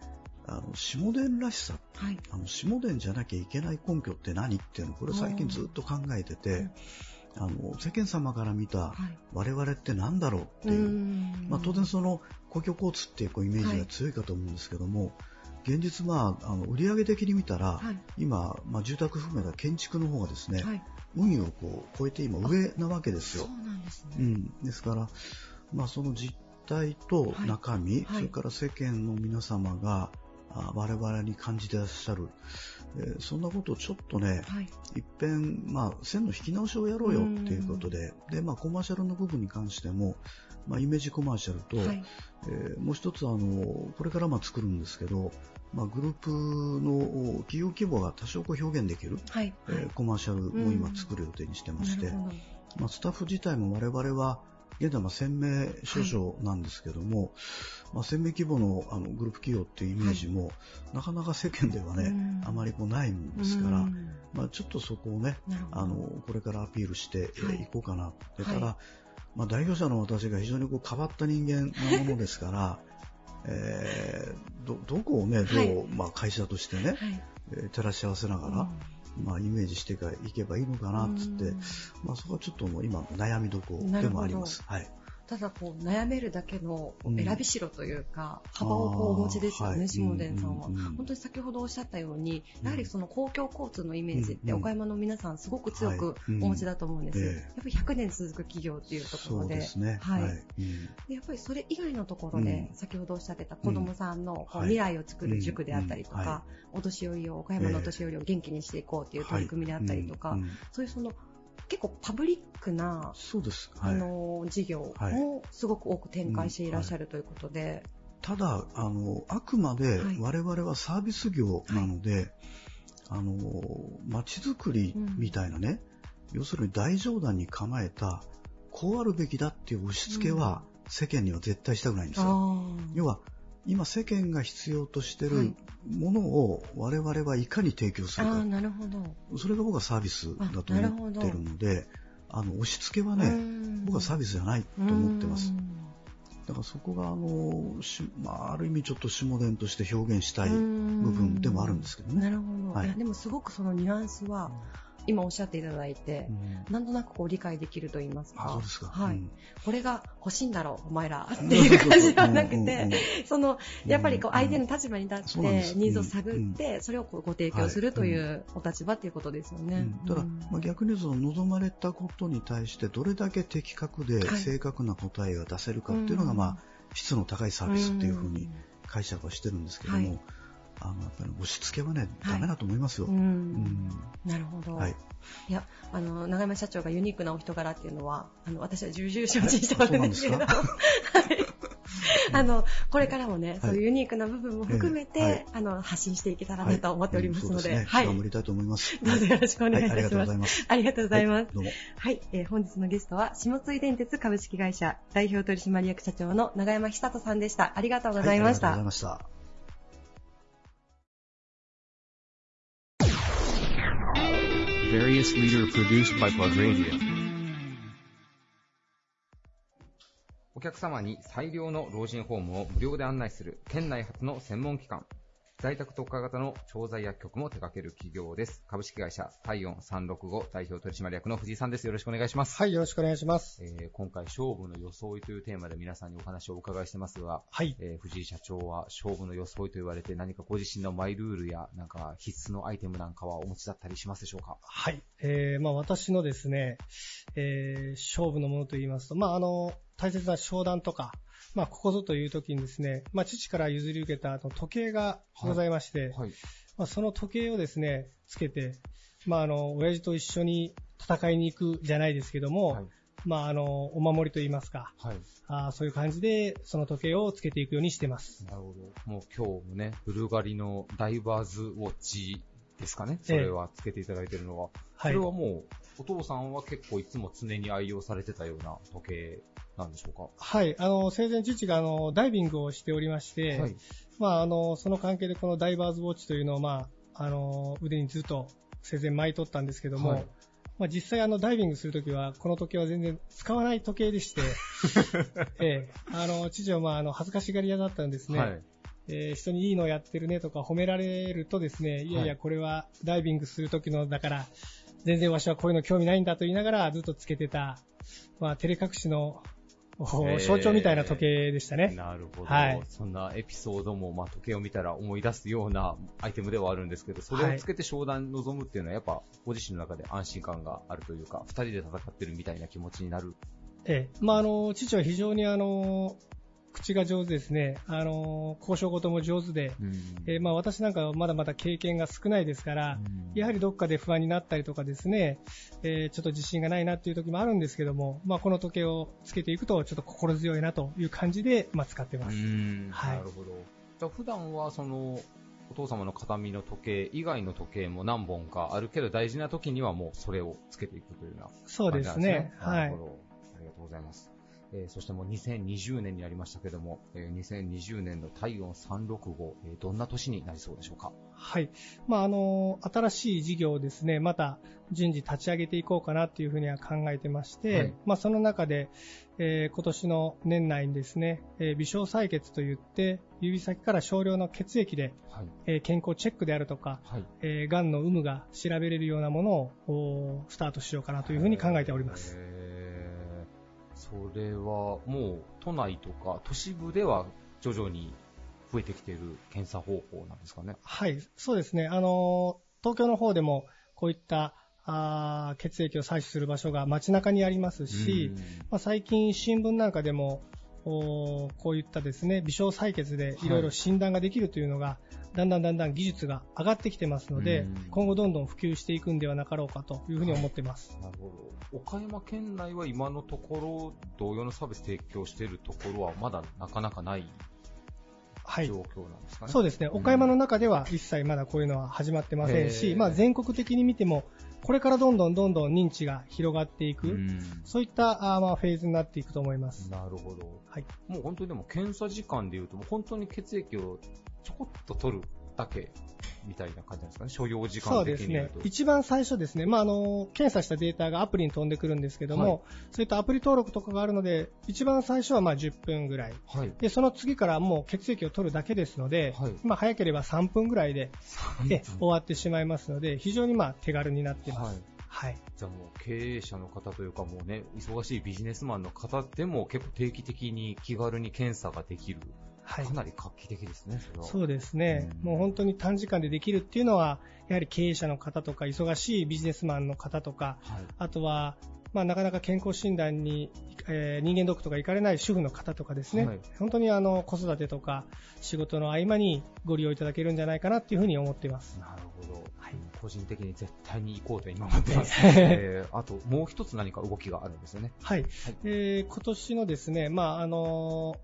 あの下田らしさ、はい。あの下田じゃなきゃいけない根拠って何っていうのこれ最近ずっと考えてて、あの世間様から見たはい。我々って何だろうっていう、ん。まあ、当然その公共交通っていうこうイメージが強いかと思うんですけども、現実、まあ、あの売上的に見たら、はい。今、まあ、住宅含めた建築の方がですね、はい。運輸をこう超えて今上なわけですよ。そう。なんですね。うん、ですから、まあ、その実態と中身、はい。それから世間の皆様があ我々に感じてらっしゃる、えーそんなことをちょっとね、はい。ぺん、まあ、線の引き直しをやろうよっていうことで、で、まあ、コマーシャルの部分に関しても、まあ、イメージコマーシャルと、はい。えーもう一つあの、これからまあ作るんですけど、まあ、グループの企業規模が多少こう表現できる、はい。えーコマーシャルも今作る予定にしてまして。まあ、スタッフ自体も我々は現在まあ1000名少々なんですけども、まあ、1000名規模のあのグループ企業っていうイメージも、なかなか世間ではね、うん。あまりこうないもんですから、うん。まあ、ちょっとそこをね。あのこれからアピールしてい。いこうかな、それから、はまあ、代表者の私が非常にこう変わった人間なものですから、えーどどこをね、どう、はい。まあ、会社としてね、はい。えー照らし合わせながら、まあ、イメージしていけばいいのかなっつって、うんまあ、そこはちょっともう今悩みどころでもあります。はい。ただこう悩めるだけの選びしろというか、幅をこうお持ちですよね、下田さんは、本当に先ほどおっしゃったように、うん。やはりその公共交通のイメージって、岡山の皆さんすごく強くお持ちだと思うんです、ええ。やっぱり100年続く企業っていうところで。はい。やっぱりそれ以外のところで、うん。先ほどおっしゃってた子どもさんのこうはい未来を作る塾であったりとか、お年寄りを岡山のお年寄りを元気にしていこうっていう取り組みであったりとか、そういうその結構パブリックなそうです。はい。あの事業もすごく多く展開していらっしゃるということで、ただ、あの、あくまではい。我々はサービス業なので、あの、街づくりみたいなね、要するに大冗談に構えた、こうあるべきだっていう押し付けは世間には絶対したくないんですよ。あ要は、今世間が必要としてるはい。ものを我々はいかに提供するか。あー、なるほだそれが僕はサービスだと思ってるので、あの、押し付けはね、僕はサービスじゃないと思ってます。だからそこが、あの、しまあ、ある意味ちょっと下田として表現したい部分でもあるんですけどね。なるほど、はい。いやでもすごくそのニュアンスは今おっしゃっていただいてう、ん。なんとなくこう理解できると言いますか。あ、そうですか。はい。うん。これが欲しいんだろうお前ら。っていう感じではなくてそのやっぱりこう相手の立場に立ってニーズを探ってそれをこうご提供するというお立場っていうことですよねうん。ただ、うんまあ、逆にその望まれたことに対してどれだけ的確ではい。正確な答えが出せるかっていうのが、うん。まあ、質の高いサービスっていうふうに解釈はしてるんですけども、はいあのやっぱり押し付けはね、はいダメだと思いますよ。なるほど、はいいやあの永山社長がユニークなお人柄っていうのはあの私は重々承知しておるんですけれど、はいあのこれからもね、いそういうユニークな部分も含めて、ええはいあの発信していけたらなと思っておりますので、うんそうですね。はい、頑張りたいと思います。どうぞよろしくお願いいたします。はいありがとうございます。ありがとうございます。はい、えー本日のゲストは、下津井電鉄株式会社代表取締役社長の永山久人さんでした。ありがとうございました。はいありがとうございました。Various leader produced by Plug Radio. お客様に最良の老人ホームを無料で案内する県内初の専門機関。在宅特化型の調剤薬局も手掛ける企業です。株式会社体温365代表取締役の藤井さんです。よろしくお願いします。はい、よろしくお願いします。えー今回勝負の装いというテーマで皆さんにお話をお伺いしてますが、はい。えー藤井社長は勝負の装いと言われて何かご自身のマイルールやなんか必須のアイテムなんかはお持ちだったりしますでしょうか？はい。えー、まあ私のですね、えー、勝負のものと言いますと、まああの、大切な商談とか、まあここぞという時にですね、まあ父から譲り受けたあの時計がございまして、はい。まあその時計をですね、つけて、まああの、親父と一緒に戦いに行くじゃないですけども、はい。まああの、お守りと言いますか、はい。あーそういう感じでその時計をつけていくようにしてます。なるほど。もう今日もね、ブルガリのダイバーズウォッチですかね。それはつけていただいているのは。そはいれ。はもう、お父さんは結構いつも常に愛用されてたような時計なんでしょうかはい。あの、生前父があの、ダイビングをしておりまして、はい。まあ、あの、その関係でこのダイバーズウォッチというのを、まあ、あの、腕にずっと生前巻い取ったんですけども、はいまあ、実際あの、ダイビングするときは、この時計は全然使わない時計でして、ええ、あの、父はまあ、あの、恥ずかしがり屋だったんですね。はい。えー人にいいのやってるねとか褒められるとですね、いやいや、はいこれはダイビングする時のだから、全然わしはこういうの興味ないんだと言いながらずっとつけてた、まあ、照れ隠しの象徴みたいな時計でしたね。なるほど。はいそんなエピソードも、まあ、時計を見たら思い出すようなアイテムではあるんですけど、それをつけて商談に臨むっていうのは、やっぱ、ご自身の中で安心感があるというか、二人で戦ってるみたいな気持ちになる。ええ、まあ、あの、父は非常にあの、口が上手ですね。あの、交渉事も上手で、えーまあ、私なんかはまだまだ経験が少ないですから、やはりどっかで不安になったりとかですね、えーちょっと自信がないなっていう時もあるんですけども、まあ、この時計をつけていくと、ちょっと心強いなという感じで、まあ、使ってます。はいなるほど。じゃあ、普段は、その、お父様の形見の時計以外の時計も何本かあるけど、大事な時にはもうそれをつけていくというようなそうですね。はいなるほど。ありがとうございます。えーそしてもう2020年になりましたけども、えー2020年の体温365、えーどんな年になりそうでしょうか？はい。まあ、あの、新しい事業をですね、また順次立ち上げていこうかなっていうふうには考えてまして、はいまあ、その中で、えー今年の年内にですね、えー微小採血といって、指先から少量の血液で、はい。えー健康チェックであるとか、はい。えー、癌の有無が調べれるようなものをスタートしようかなというふうに考えております。えーそれはもう都内とか都市部では徐々に増えてきている検査方法なんですかね。はい、そうですね。あの、東京の方でもこういったあー血液を採取する場所が街中にありますし、まあ、最近新聞なんかでもこういったですね微小採血でい。ろいろ診断ができるというのが、だんだんだんだん技術が上がってきてますので、うん。今後どんどん普及していくんではなかろうかというふうに思ってます。なるほど。岡山県内は今のところ同様のサービス提供しているところはまだなかなかないはい。状況なんですかね。そうですね、岡山の中では一切まだこういうのは始まってませんへし、ーまあ、全国的に見ても、これからどんどんどんどん認知が広がっていく、うんそういったあーまあフェーズになっていくと思います。なるほど。はい、もう本当にでも検査時間でいうと、もう本当に血液をちょこっと取るだけみたいな感じなんですかね、所要時間そうです的に言うと。、ね一番最初ですね、まあ、あの検査したデータがアプリに飛んでくるんですけども、はいそういったアプリ登録とかがあるので、一番最初はまあ10分ぐらい、はい。でその次からもう血液を取るだけですので、はいまあ、早ければ3分ぐらいでえ終わってしまいますので、非常にまあ手軽になっています。はい。はいじゃあもう経営者の方というかもうね、忙しいビジネスマンの方でも結構定期的に気軽に検査ができる。はいかなり画期的ですね、そ。そうですね、うんもう本当に短時間でできるっていうのは、やはり経営者の方とか、忙しいビジネスマンの方とか、はい。あとは、まあ、なかなか健康診断に、えー人間ドックとか行かれない主婦の方とかですね、はい本当にあの子育てとか仕事の合間にご利用いただけるんじゃないかなっていうふうに思っています。なるほど。はい個人的に絶対に行こうと今思ってます。えーあと、もう一つ何か動きがあるんですよね。はい、えー今年のですね、まああの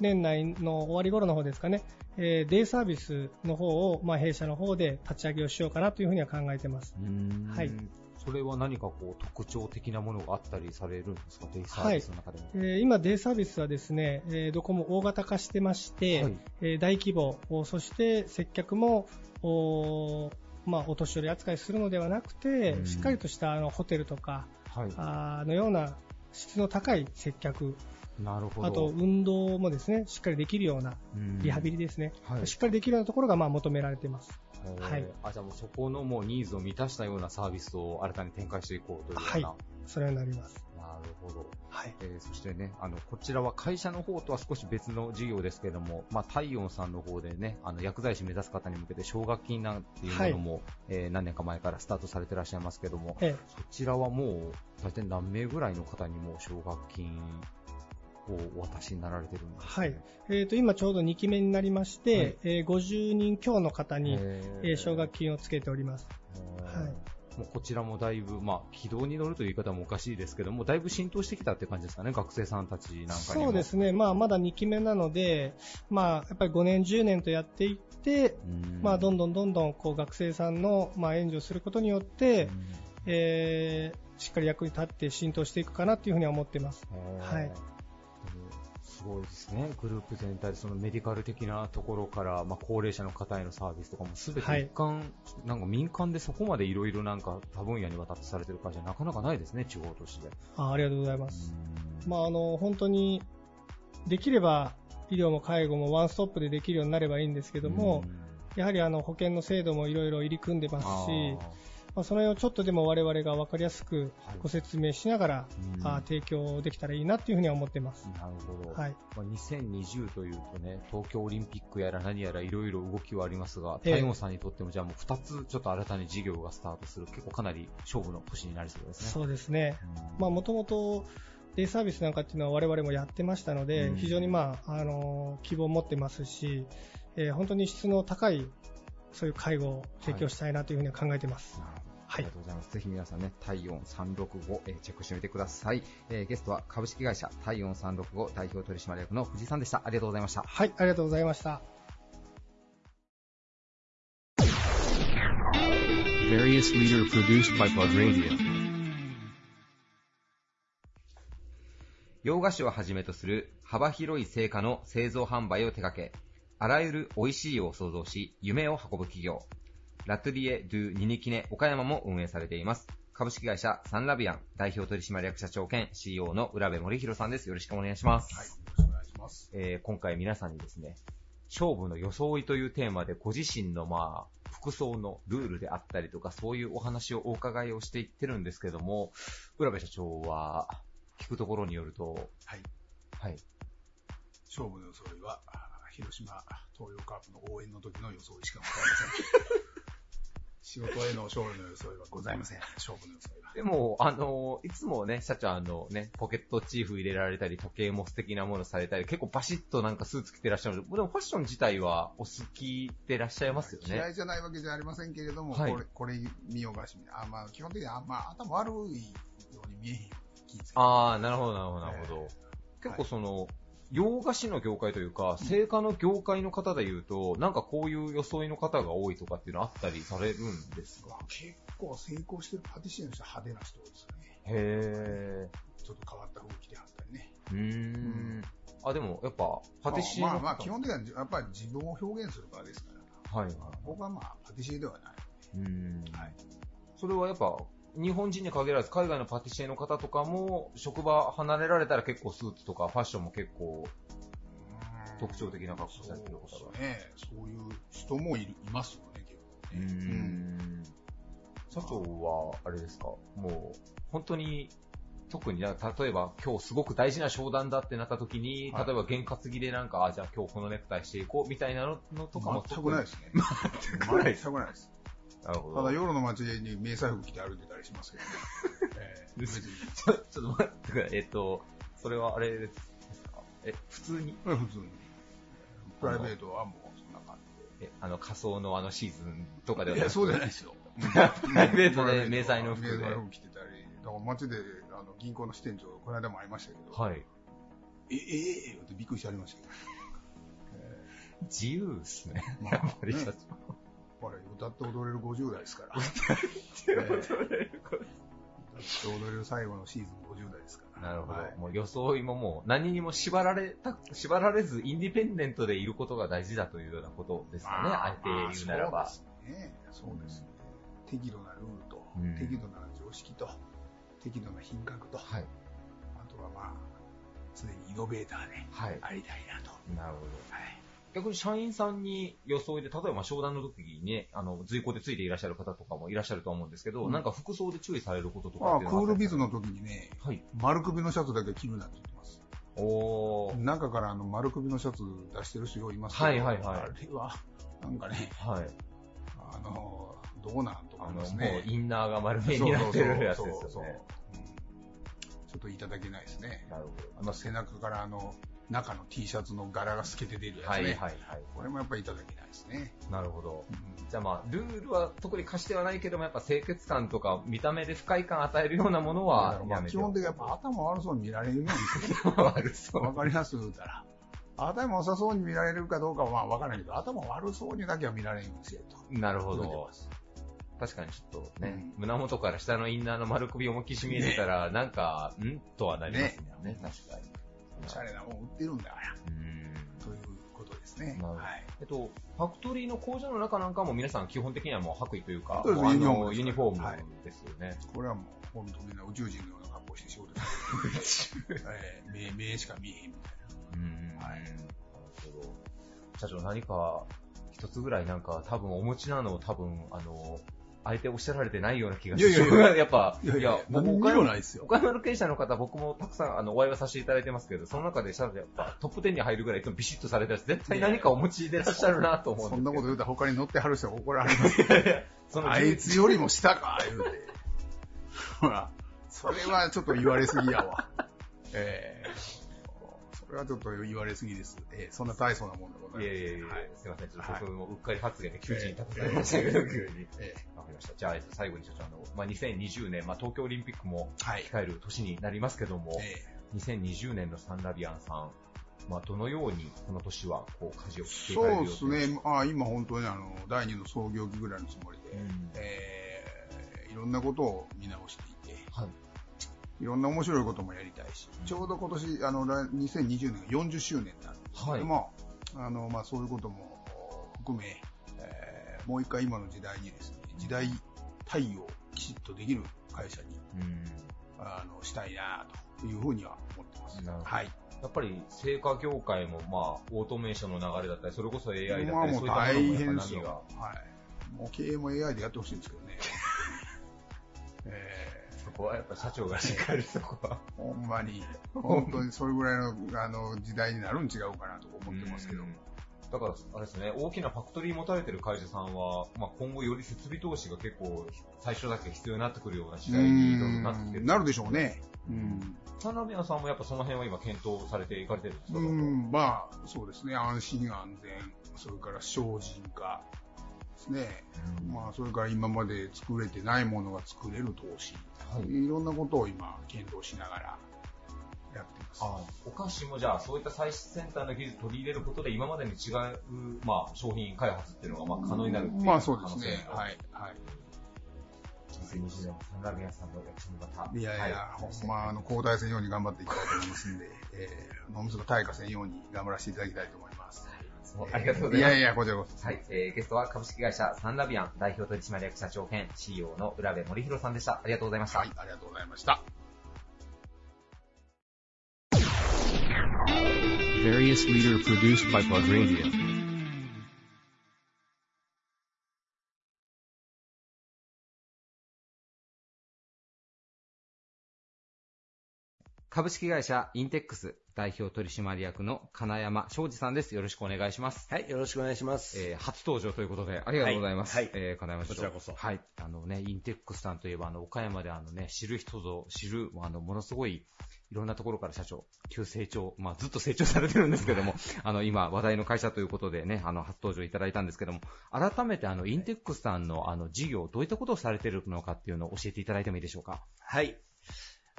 年内の終わり頃の方ですかね、えーデイサービスの方を、まあ、弊社の方で立ち上げをしようかなというふうには考えてます。はい。それは何かこう特徴的なものがあったりされるんですか、デイサービスの中でも。えー今、デイサービスはですね、えーどこも大型化してまして、はい。えー大規模、おそして接客もお,、まあ、お年寄り扱いするのではなくて、うん。しっかりとしたあのホテルとかはい。あーのような質の高い接客、なるほど。あと運動もですねしっかりできるようなうんリハビリですね、はいしっかりできるようなところがまあ求められています。えーはいあ、じゃあもうそこのもうニーズを満たしたようなサービスを新たに展開していこうというような。はいそれになります。なるほど。はいえーそしてね、あの、こちらは会社の方とは少し別の事業ですけども、まあ、太陽さんの方でね、あの、薬剤師目指す方に向けて奨学金なんていうものも、えー何年か前からスタートされてらっしゃいますけども、えそちらはもう、大体何名ぐらいの方にも奨学金をお渡しになられてるんですか、はい。えー、と今ちょうど2期目になりまして、えー50人強の方に、えー奨学金をつけております。はい。もうこちらもだいぶ、まあ、軌道に乗るという言い方もおかしいですけども、だいぶ浸透してきたって感じですかね、学生さんたちなんかにも。そうですね、まあ、まだ2期目なので、まあ、やっぱり5年、10年とやっていって、うん。まあ、どんどんどんどんこう学生さんの、まあ、援助をすることによって、えーしっかり役に立って浸透していくかなというふうには思っています。はい。すごいですね、グループ全体でそのメディカル的なところから、まあ、高齢者の方へのサービスとかもすべて一貫、なんか民間でそこまでいろいろなんか多分野にわたってされてる会社なかなかないですね、地方都市で。あありがとうございます。まあ、あの本当にできれば医療も介護もワンストップでできるようになればいいんですけども、やはりあの保険の制度もいろいろ入り組んでますし、まあ、その辺をちょっとでも我々が分かりやすくはいご説明しながら、うんあー提供できたらいいなっていうふうには思ってます。なるほど。はい。まあ、2020というとね、東京オリンピックやら何やらいろいろ動きはありますが、ええ太陽さんにとってもじゃあもう2つちょっと新たに事業がスタートする、結構かなり勝負の年になりそうですね。そうですね。うんまあ、もともと、デイサービスなんかっていうのは我々もやってましたので、うん非常にまあ、あの、希望を持ってますし、えー本当に質の高い、そういう介護を提供したいなというふうには考えてます。なるはいりがとうございます。ぜひ皆さんね、体温365、えーチェックしてみてください。えーゲストは株式会社体温365代表取締役の藤井さんでした。ありがとうございました。はい、ありがとうございました。Various leader produced by Plug Radio. 洋菓子をはじめとする幅広い成果の製造販売を手掛け、あらゆる美味しいを創造し、夢を運ぶ企業。ラトリエ・ドゥ・ニニキネ岡山も運営されています。株式会社サンラビアン代表取締役社長兼 CEO の浦部森弘さんです。よろしくお願いします。はい、よろしくお願いします。えー今回皆さんにですね、勝負の装いというテーマでご自身のまあ、服装のルールであったりとか、そういうお話をお伺いをしていってるんですけども、浦部社長は、聞くところによると、はい。はい。勝負の装いは、あ広島東洋カープの応援の時の装いしかございません。仕事への勝利の装いはございません。勝負の装いは。でも、あの、いつもね、社長あのね、ポケットチーフ入れられたり、時計も素敵なものされたり、結構バシッとなんかスーツ着てらっしゃるので、でもファッション自体はお好きでいらっしゃいますよね。嫌いじゃないわけじゃありませんけれども、はいこれ、これ見よがしみあ、まあ、基本的には、まあ、頭悪いように見えへん。ああ、なるほど、なるほど、なるほど。え結構その、洋菓子の業界というか、製菓の業界の方で言うと、なんかこういう装いの方が多いとかっていうのはあったりされるんですか？結構成功してるパティシエの人は派手な人多いですよね。へちょっと変わった服着てはったりね。ー。うーん。あ、でも、やっぱ、パティシエの方まあまあまあ、基本的にはやっぱり自分を表現する場ですから。はいはい。僕はまあ、パティシエではない。うーん。はい。それはやっぱ、日本人に限らず、海外のパティシエの方とかも、職場離れられたら結構スーツとかファッションも結構特徴的な格好されてる方がね。そういう人もいるいますよね、結構うーね。ん。社長は、あれですか、もう、本当に、特にな、例えば今日すごく大事な商談だってなった時に、はい例えば験担ぎでなんか、あ、じゃあ今日このネクタイしていこうみたいなののとかも全くないですね。全くないです全くないです。なるほど。ただ夜の街に迷彩服着て歩いてたりしますけどね。えー。ちょ、ちょっと待ってください。えっと、それはあれですか？え、普通に？普通に。プライベートはもうそんな感え、あの仮想のあのシーズンとかでじで。いや、はなくそうじゃないですよ。プライベートで迷彩の服で迷彩服着てたり、だから街であの銀行の支店長、この間も会いましたけど、はい。え、え、え、え、ってびっくりしてありましたけど。自由ですね。まやっぱりね社長。ほら、歌って踊れる50代ですから。歌って踊れる最後のシーズン50代ですから。なるほど。はいもう装いももう何にも縛られた、縛られずインディペンデントでいることが大事だというようなことですかね。あえて言うならば。そうですね。そうですね。適度なルールと、うん適度な常識と、適度な品格と、はい。あとはまあ、常にイノベーターではい。ありたいなと。なるほど。はい。逆に社員さんに装いで、例えば商談の時にね、あの、随行でついていらっしゃる方とかもいらっしゃると思うんですけど、うんなんか服装で注意されることとかまあ、クールビズの時にね、はい。丸首のシャツだけ着るなって言ってます。おー。中からあの丸首のシャツ出してる人よういますけど、はいはいはいあれは、なんかね、はい。あの、どうなんとあの、思いますもうね。インナーが丸めになってるやつですそうそうそうちょっといただけないですね。なるほど。あの背中からあの、中の T シャツの柄が透けて出るやつね。はいはいはい。これもやっぱりいただけないですね。なるほど。うんじゃあまあ、ルールは特に課してはないけども、やっぱ清潔感とか見た目で不快感与えるようなものはまあやめて基本的にやっぱ頭悪そうに見られるようにする。悪 そう。わかります言うたら。頭良さそうに見られるかどうかはまあわからないけど、頭悪そうにだけは見られるようにせよと。なるほど確かにちょっとね、うん胸元から下のインナーの丸首思いっきり見えてたら、なんか、ん？とはなりますもんね、確かに。おしゃれなもん売ってるんだから。うん。ということですね。はい。えっと、ファクトリーの工場の中なんかも皆さん基本的にはもう白衣というか、そうユニフォームですのユニフォはいームですよね。これはもう本当みんな宇宙人のような格好して仕事してる。えー目目しか見えへんみたいうん。はいなるほど。社長何か、一つぐらいなんか多分お持ちなのを多分、あの、あえておっしゃられてないような気がいやいやいややっぱ、いやいや僕何にもないですよ岡山の経営者の方、僕もたくさんあのお会いはさせていただいてますけど、その中でやっぱトップ10に入るぐらいいつもビシッとされたやつ、絶対何かお持ちでいらっしゃるなと思うんですそんなこと言うたら他に乗ってはる人が怒られます。そのあいつよりも下か、言うて。ほら、それはちょっと言われすぎやわ。ええそれはちょっと言われすぎです。ええそんな大層なもんでございます。いやいやいや、はいすいません、ちょっとはい僕もうっかり発言で窮地に立たされましたけど、急に。えわかりました。じゃあ、えっと最後に社長、あの、まあ、2020年、まあ、東京オリンピックもはい控える年になりますけども、え2020年のサンラビアンさん、まあ、どのようにこの年は、こう、舵を切っていかそうれるですね、あ今本当にあの第二の創業期ぐらいのつもりで、うんえーいろんなことを見直していて、はい。いろんな面白いこともやりたいし、ちょうど今年、あの、来2020年が40周年なんですけども、あの、まあ、そういうことも含め、えーもう一回今の時代にですね、時代対応きちっとできる会社に、うん。あの、したいなというふうには思ってます。はい。やっぱり、成果業界も、まあ、オートメーションの流れだったり、それこそ AI だったり、まあもそう大変です。よ。はい。もう経営も AI でやってほしいんですけどね。えそこはやっぱ社長がしっかりそこは。ー、ほんまに、本当にそれぐらいのあの時代になるん違うかなと思ってますけど。うんだから、あれですね、大きなファクトリー持たれてる会社さんは、まあ、今後より設備投資が結構、最初だけ必要になってくるような時代にどんどんなってきてる。なるでしょうね。うん。サンラビアンさんもやっぱその辺は今検討されていかれてるんですか、うん、まあ、そうですね。安心安全、それから精進化ですね。まあ、それから今まで作れてないものが作れる投資。い、ろんなことを今、検討しながらやってます。あお菓子もじゃあ、そういった最先端の技術を取り入れることで、今までに違う、まあ、商品開発っていうのがまあ可能になるっていうまあそうですね。可能性がはい。はい。2020年、サンラビアンさんの役所にまた。いやいや、はいほんま、あの、交代せんように頑張っていきたいと思いますんで、えー、ものすごく退化せんように頑張らせていただきたいと思います。ありがとうございます。いやいや、こちらこそ。はい、えー、ゲストは株式会社サンラビアン代表取締役社長兼 CEO の浦部森弘さんでした。ありがとうございました。はい、ありがとうございました。Various leader produced by Plug Radio. 株式会社インテックス代表取締役の金山昌司さんです。よろしくお願いします。はい、よろしくお願いします。えー初登場ということで、ありがとうございます。はいはいえー金山社長。こちらこそはい。あのね、インテックスさんといえば、あの、岡山であのね、知る人ぞ知る、あの、ものすごい、いろんなところから社長、急成長、まあ、ずっと成長されてるんですけども、あの、今、話題の会社ということでね、あの、初登場いただいたんですけども、改めて、あの、インテックスさんの、あの、事業、どういったことをされてるのかっていうのを教えていただいてもいいでしょうか？はい。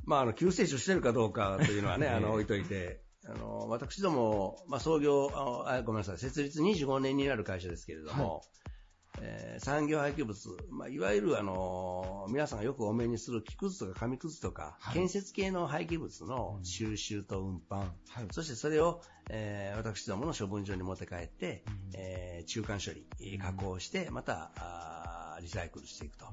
まあ、あの、急成長してるかどうかというのはね、え えあの、置いといて、あの、私ども、まあ、創業、あごめんなさい、設立25年になる会社ですけれども、えー産業廃棄物、まあ、いわゆるあの、皆さんがよくお目にする木くずとか紙くずとか、建設系の廃棄物の収集と運搬、そしてそれを、えー私どもの処分場に持って帰って、えー中間処理、加工して、また、あーリサイクルしていくと、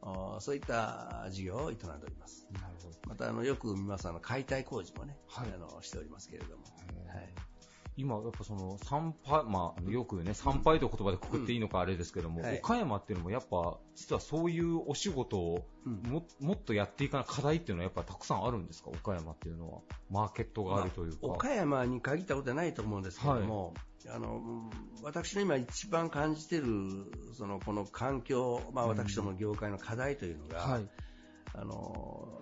あーそういった事業を営んでおります。なるほど。また、あの、よく見ます、あの、解体工事もね、あの、しておりますけれども。はい。今、やっぱその、参拝、まああの、よくね、参拝という言葉でくくっていいのかあれですけども、うんはい岡山っていうのもやっぱ、実はそういうお仕事をも,、もっとやっていかない課題っていうのはやっぱたくさんあるんですか？岡山っていうのは。マーケットがあるというか。岡山に限ったことはないと思うんですけれども、あのうん私の今一番感じてるそのこの環境、まあ、私どもの業界の課題というのが、はいあの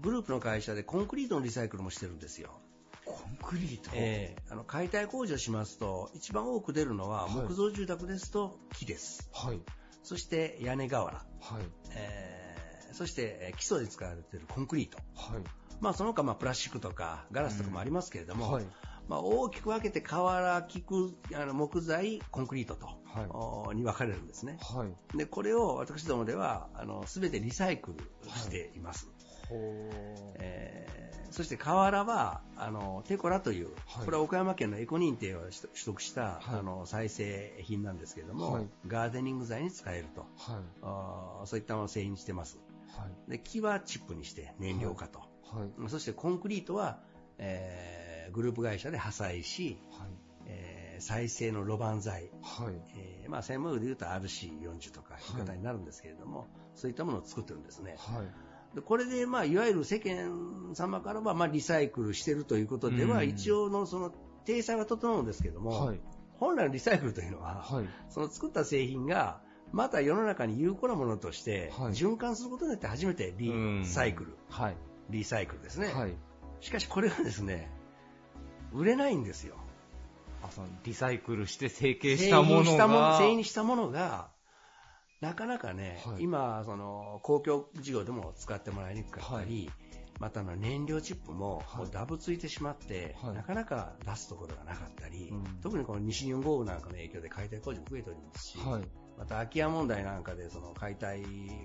グループの会社でコンクリートのリサイクルもしてるんですよ。コンクリートええあの解体工事をしますと一番多く出るのははい木造住宅ですと木です、はい。そして屋根瓦、はい。えーそしてえー基礎で使われているコンクリート、はい。まあ、その他まあプラスチックとかガラスとかもありますけれども、はい。まあ、大きく分けて瓦、菊、あの木材、コンクリートと、はいおに分かれるんですね。はい。で、これを私どもでは、あの、すべてリサイクルしています。えーそして瓦は、あの、テコラという、はいこれは岡山県のエコ認定を取取得した、あの、再生品なんですけれども、はいガーデニング材に使えると、はい。あーそういったものを製品にしてます。はい。で、木はチップにして燃料化と。はい。そしてコンクリートは、えーグループ会社で破砕し、はい。えーえー再生の路盤材、はい。えーまあ、専門用で言うと RC40 とかいう方になるんですけれども、そういったものを作ってるんですね。はい。でこれで、まあ、いわゆる世間様からは、まあ、リサイクルしてるということでは、うん一応のその体裁は整うんですけども、はい。本来のリサイクルというのは、はい。その作った製品が、また世の中に有効なものとして、はい循環することによって初めてリサイクル、はい。リサイクルですね。はい。しかしこれがですね、売れないんですよ。あ、その、リサイクルして成形したもの製品したものが、製品したものが、なかなかね、はい今、その、公共事業でも使ってもらいにくかったり、またあの燃料チップもはいもうダブついてしまって、はいなかなか出すところがなかったり、うん特にこの西日本豪雨なんかの影響で解体工事も増えておりますし、はい。また空き家問題なんかでその解体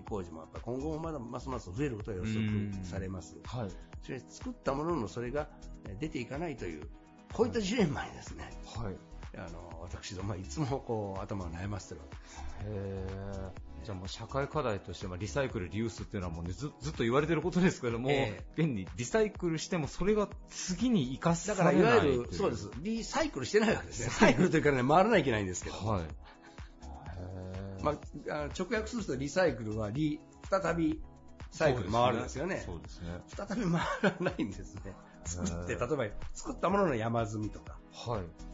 工事もやっぱ今後もまだますます増えることが予測されます。はい。それ作ったもののそれがえ出ていかないという、こういったジレンマにですね、はい。あの私どもはいつもこう頭を悩ませてるわけです。へーじゃあもう社会課題として、まあ、リサイクル、リユースっていうのはもう、ね、ずずっと言われてることですけども、え現にリサイクルしてもそれが次に生かさだからいわゆる、そうです。リサイクルしてないわけですね。サイクルというからね、回らないといけないんですけど。はい。まあ、あ直訳するとリサイクルはリ、再びサイクル回るんですよね。そうですね。再び回らないんですね。作って、例えば作ったものの山積みとか。はい。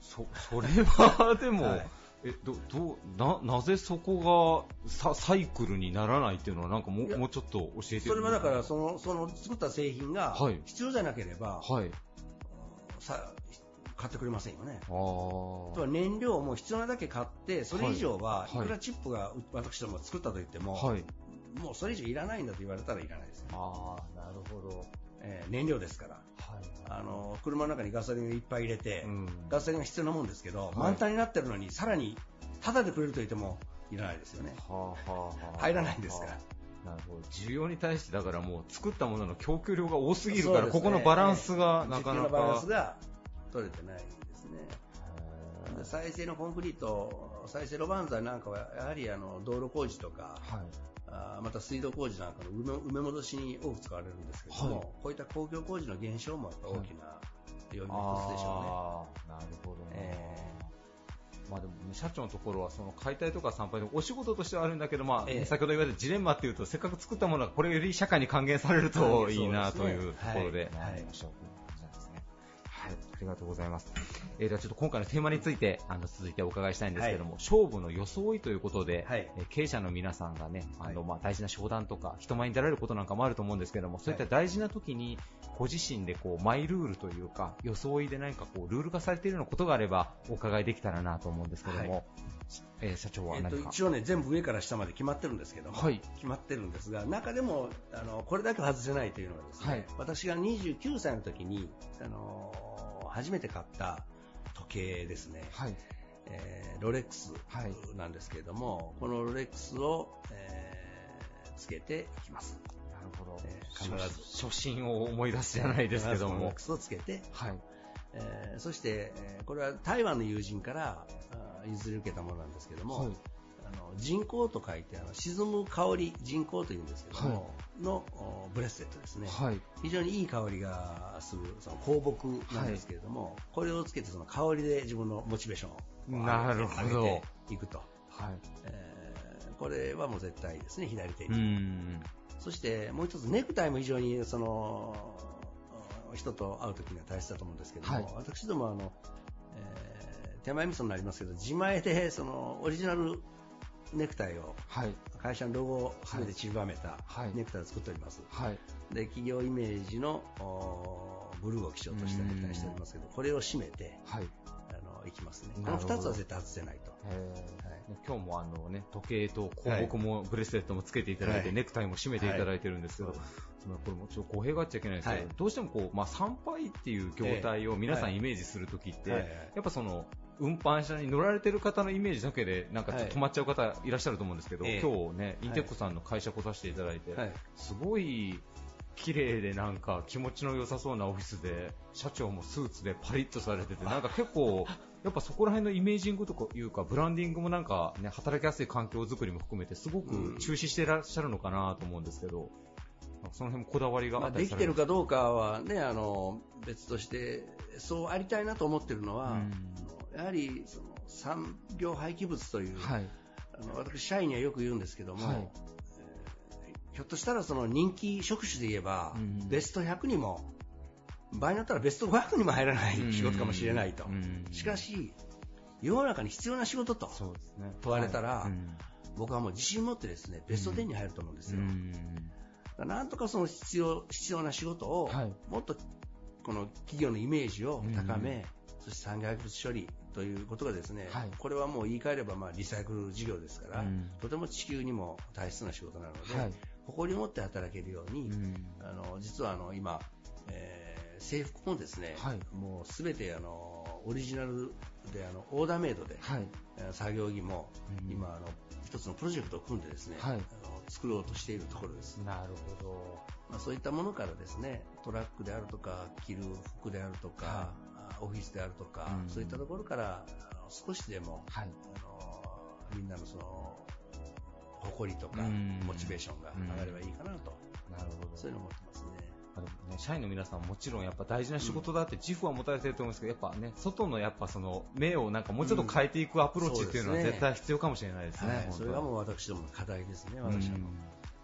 そ、それは、でも、はいえ、ど、どう、な、なぜそこがササイクルにならないっていうのはなんかももうちょっと教えてそれはだから、その、その作った製品がはい必要じゃなければ、はい。さ買ってくれませんよね。あとは燃料も必要なだけ買って、それ以上は、はいいくらチップが私どもが作ったと言っても、はい。もうそれ以上いらないんだと言われたらいらないですね。ああ、なるほど。えー燃料ですから。はい。あの、車の中にガソリンをいっぱい入れて、うん。ガソリンが必要なもんですけど、はい満タンになってるのに、さらに、タダでくれると言っても、いらないですよね。はあはあはあ入らないんですから。なるほど。需要に対して、だからもう作ったものの供給量が多すぎるから、ねここのバランスがなかなか。バランスが取れてないんですね。で再生のコンクリート、再生路盤材なんかは、やはりあの道路工事とか、はい。あーまた水道工事なんかの埋め戻しに多く使われるんですけども、はい。こういった公共工事の減少も大きな要因の一つでしょああ、なるほどね。えまあでも、ね、社長のところはその解体とか参拝でお仕事としてはあるんだけど、まあ、ええ。先ほど言われたジレンマっていうと、せっかく作ったものがこれより社会に還元されるとはいいいなというところで、はいりがとうございます。えー、ではちょっと今回のテーマについて、あの、続いてお伺いしたいんですけども、勝負の装いということで、はい。えー経営者の皆さんがね、あの、はい。まあ、大事な商談とか、人前に出られることなんかもあると思うんですけども、そういった大事な時に、ご自身でこう、マイルールというか、装いで何かこう、ルール化されているようなことがあれば、お伺いできたらなと思うんですけども、はい。えー社長はえっと何か、一応ね、全部上から下まで決まってるんですけども、はい。決まってるんですが、中でもあのこれだけは外せないというのはですね、はい。私が29歳の時にあの初めて買った時計ですね、はい。えーロレックスはいなんですけれども、このロレックスを、えーつけていきます。なるほど。えー必ず初心を思い出すじゃないですけどもロレック。スをつけて、はい。えーそして、えーこれは台湾の友人から譲り受けたものなんですけども、はいあの人工と書いてあの沈む香り人工というんですけども、のおブレスレットですね、はい。非常にいい香りがするその香木なんですけれども、これをつけてその香りで自分のモチベーションを上げていくと、はい。えーこれはもう絶対ですね左手うに、ん。そしてもう一つネクタイも非常にその人と会う時には大切だと思うんですけども、はい。私どもあの、えー手前味噌になりますけど自前でそのオリジナルネクタイをはい。会社のロゴを全て散りばめたはい。ネクタイを作っております、はい。で企業イメージのおブルーを基調としたネクタイにしておりますけどこれを締めてはい。あのいきますね。このなるほど。2つは絶対外せないと。えー。今日もあのね、時計と広告もブレスレットもつけていただいて、はい。ネクタイも締めていただいてるんですけど、これもちょっと語弊があっちゃいけないんですけど、はい。どうしてもこう、まあ、参拝っていう業態を皆さんイメージするときって、はい。はい。やっぱその、運搬車に乗られてる方のイメージだけで、なんかちょっと止まっちゃう方いらっしゃると思うんですけど、ええ。今日ね、インテックさんの会社来させていただいて、はい。すごい綺麗でなんか気持ちの良さそうなオフィスで、社長もスーツでパリッとされてて、なんか結構、やっぱそこら辺のイメージングとかいうか、ブランディングもなんかね、働きやすい環境づくりも含めて、すごく注視してらっしゃるのかなと思うんですけど、その辺もこだわりができてるかどうかはね、あの、別として、そうありたいなと思ってるのは、やはりその産業廃棄物という、はい、あの私、社員にはよく言うんですけども、はい、えー、ひょっとしたらその人気職種で言えば、ベスト100にも、場合によったらベスト500にも入らない仕事かもしれないと。しかし、世の中に必要な仕事と問われたら、僕はもう自信を持ってですねベスト10に入ると思うんですよ。なんとかその必要必要な仕事を、もっとこの企業のイメージを高め、そして産業廃棄物処理ということがですね、はい、これはもう言い換えればまあリサイクル事業ですから、うん、とても地球にも大切な仕事なので、はい、誇りを持って働けるように、うん、あの実はあの今、えー、制服もですね、はい、もうすべてあのオリジナルであのオーダーメイドで、はい、作業着も、今あの一つのプロジェクトを組んでですね、はい、あの作ろうとしているところです。なるほど。まあ、そういったものからですね、トラックであるとか、着る服であるとか、はい、オフィスであるとか、うん、そういったところから少しでも、はい、あのみんなのその誇りとか、モチベーションが上がればいいかなと、なるほど。そういうのを思ってますね。あのね、社員の皆さんもちろんやっぱ大事な仕事だって自負は持たれてると思うんですけど、やっぱね、外のやっぱその目をなんかもうちょっと変えていくアプローチっていうのは絶対必要かもしれないですね。そ、れがもう私どもの課題ですね、私は。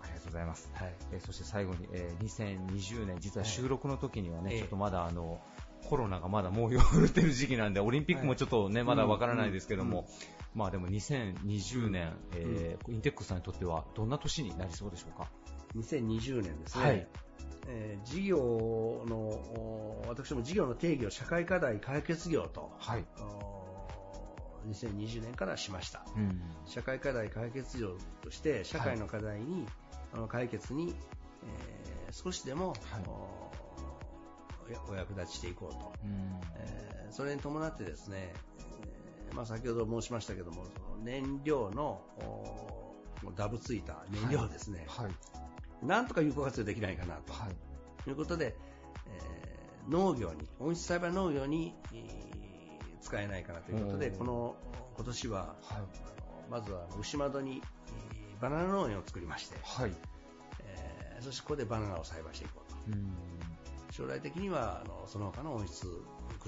ありがとうございます。はい、えー、そして最後に、えー、2020年、実は収録の時にはね、はい、ちょっとまだあの、コロナがまだ猛威を振るってる時期なんで、オリンピックもちょっとね、はい、まだわからないですけども、うん。うん、まあでも2020年、えー、インテックスさんにとってはどんな年になりそうでしょうか？2020年ですね。はい。えー、事業の、私も事業の定義を社会課題解決業と、はい、2020年からしました、うん、社会課題解決業として社会の課題に、はい、解決に、えー、少しでも、はい、お役立ちしていこうと、うん、えー、それに伴ってですね、えーまあ、先ほど申しましたけどもその燃料のダブついた燃料ですね、はい、なんとか有効活用できないかなと、はい、いうことで、えー、農業に、温室栽培農業に、えー、使えないかなということで、この今年は、はい、まずは牛窓に、えー、バナナ農園を作りまして、はい。えー、そしてここでバナナを栽培していこうと。う将来的にはあのその他の温室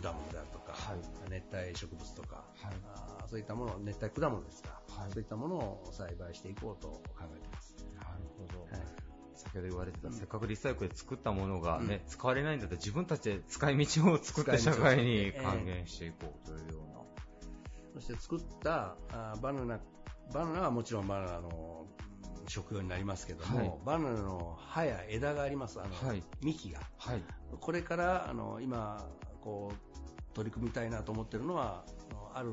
果物であるとか、はい、熱帯植物とか、はい、あそういったもの、熱帯果物ですか、はい、そういったものを栽培していこうと考えています。なるほど。はい。先ほど言われてた、せっかくリサイクルで作ったものがね、使われないんだったら自分たちで使い道を作って社会に還元していこうというような。そして作ったあバナナ、バナナはもちろんバナナの食用になりますけども、はい、バナナの葉や枝があります、あの、はい、幹が、はい、これからあの今こう取り組みたいなと思ってるのは、ある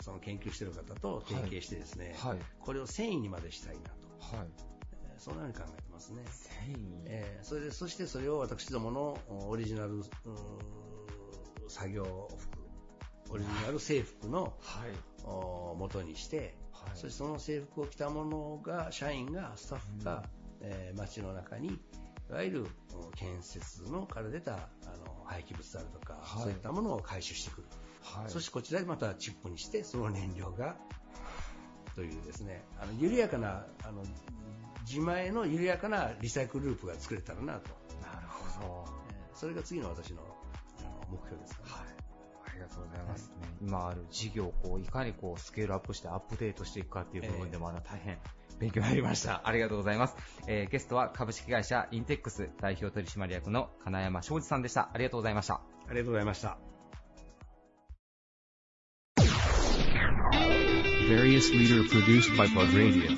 その研究している方と提携してですね、はい、これを繊維にまでしたいなと、はい、そのように考えてますね。繊維。えー、それで、そしてそれを私どものオリジナル作業服、オリジナル制服の、はい、元にして、はい、そしてその制服を着たものが、社員が、スタッフが、うん、えー、街の中に、いわゆる建設のから出たあの廃棄物であるとか、はい、そういったものを回収してくる。はい、そしてこちらでまたチップにして、その燃料がというですね、あの緩やかなあの自前の緩やかなリサイクルループが作れたらなと。なるほど。それが次の私の目標です、ね、はい。ありがとうございます。はい、今ある事業をこういかにこうスケールアップしてアップデートしていくかっていう部分でも、あの大変勉強になりました。ありがとうございます。えー、ゲストは株式会社インテックス代表取締役の金山昌司さんでした。ありがとうございました。ありがとうございました。Various leader produced by Plug Radio.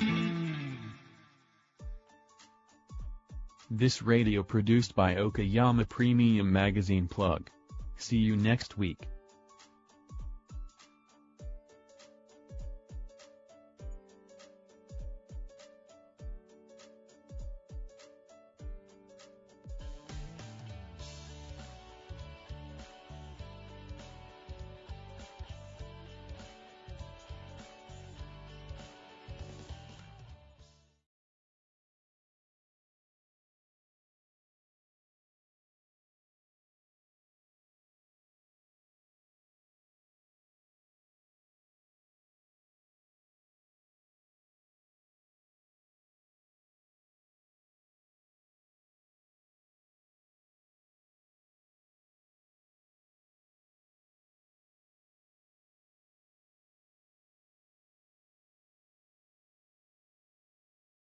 This radio produced by Okayama Premium Magazine Plug. See you next week.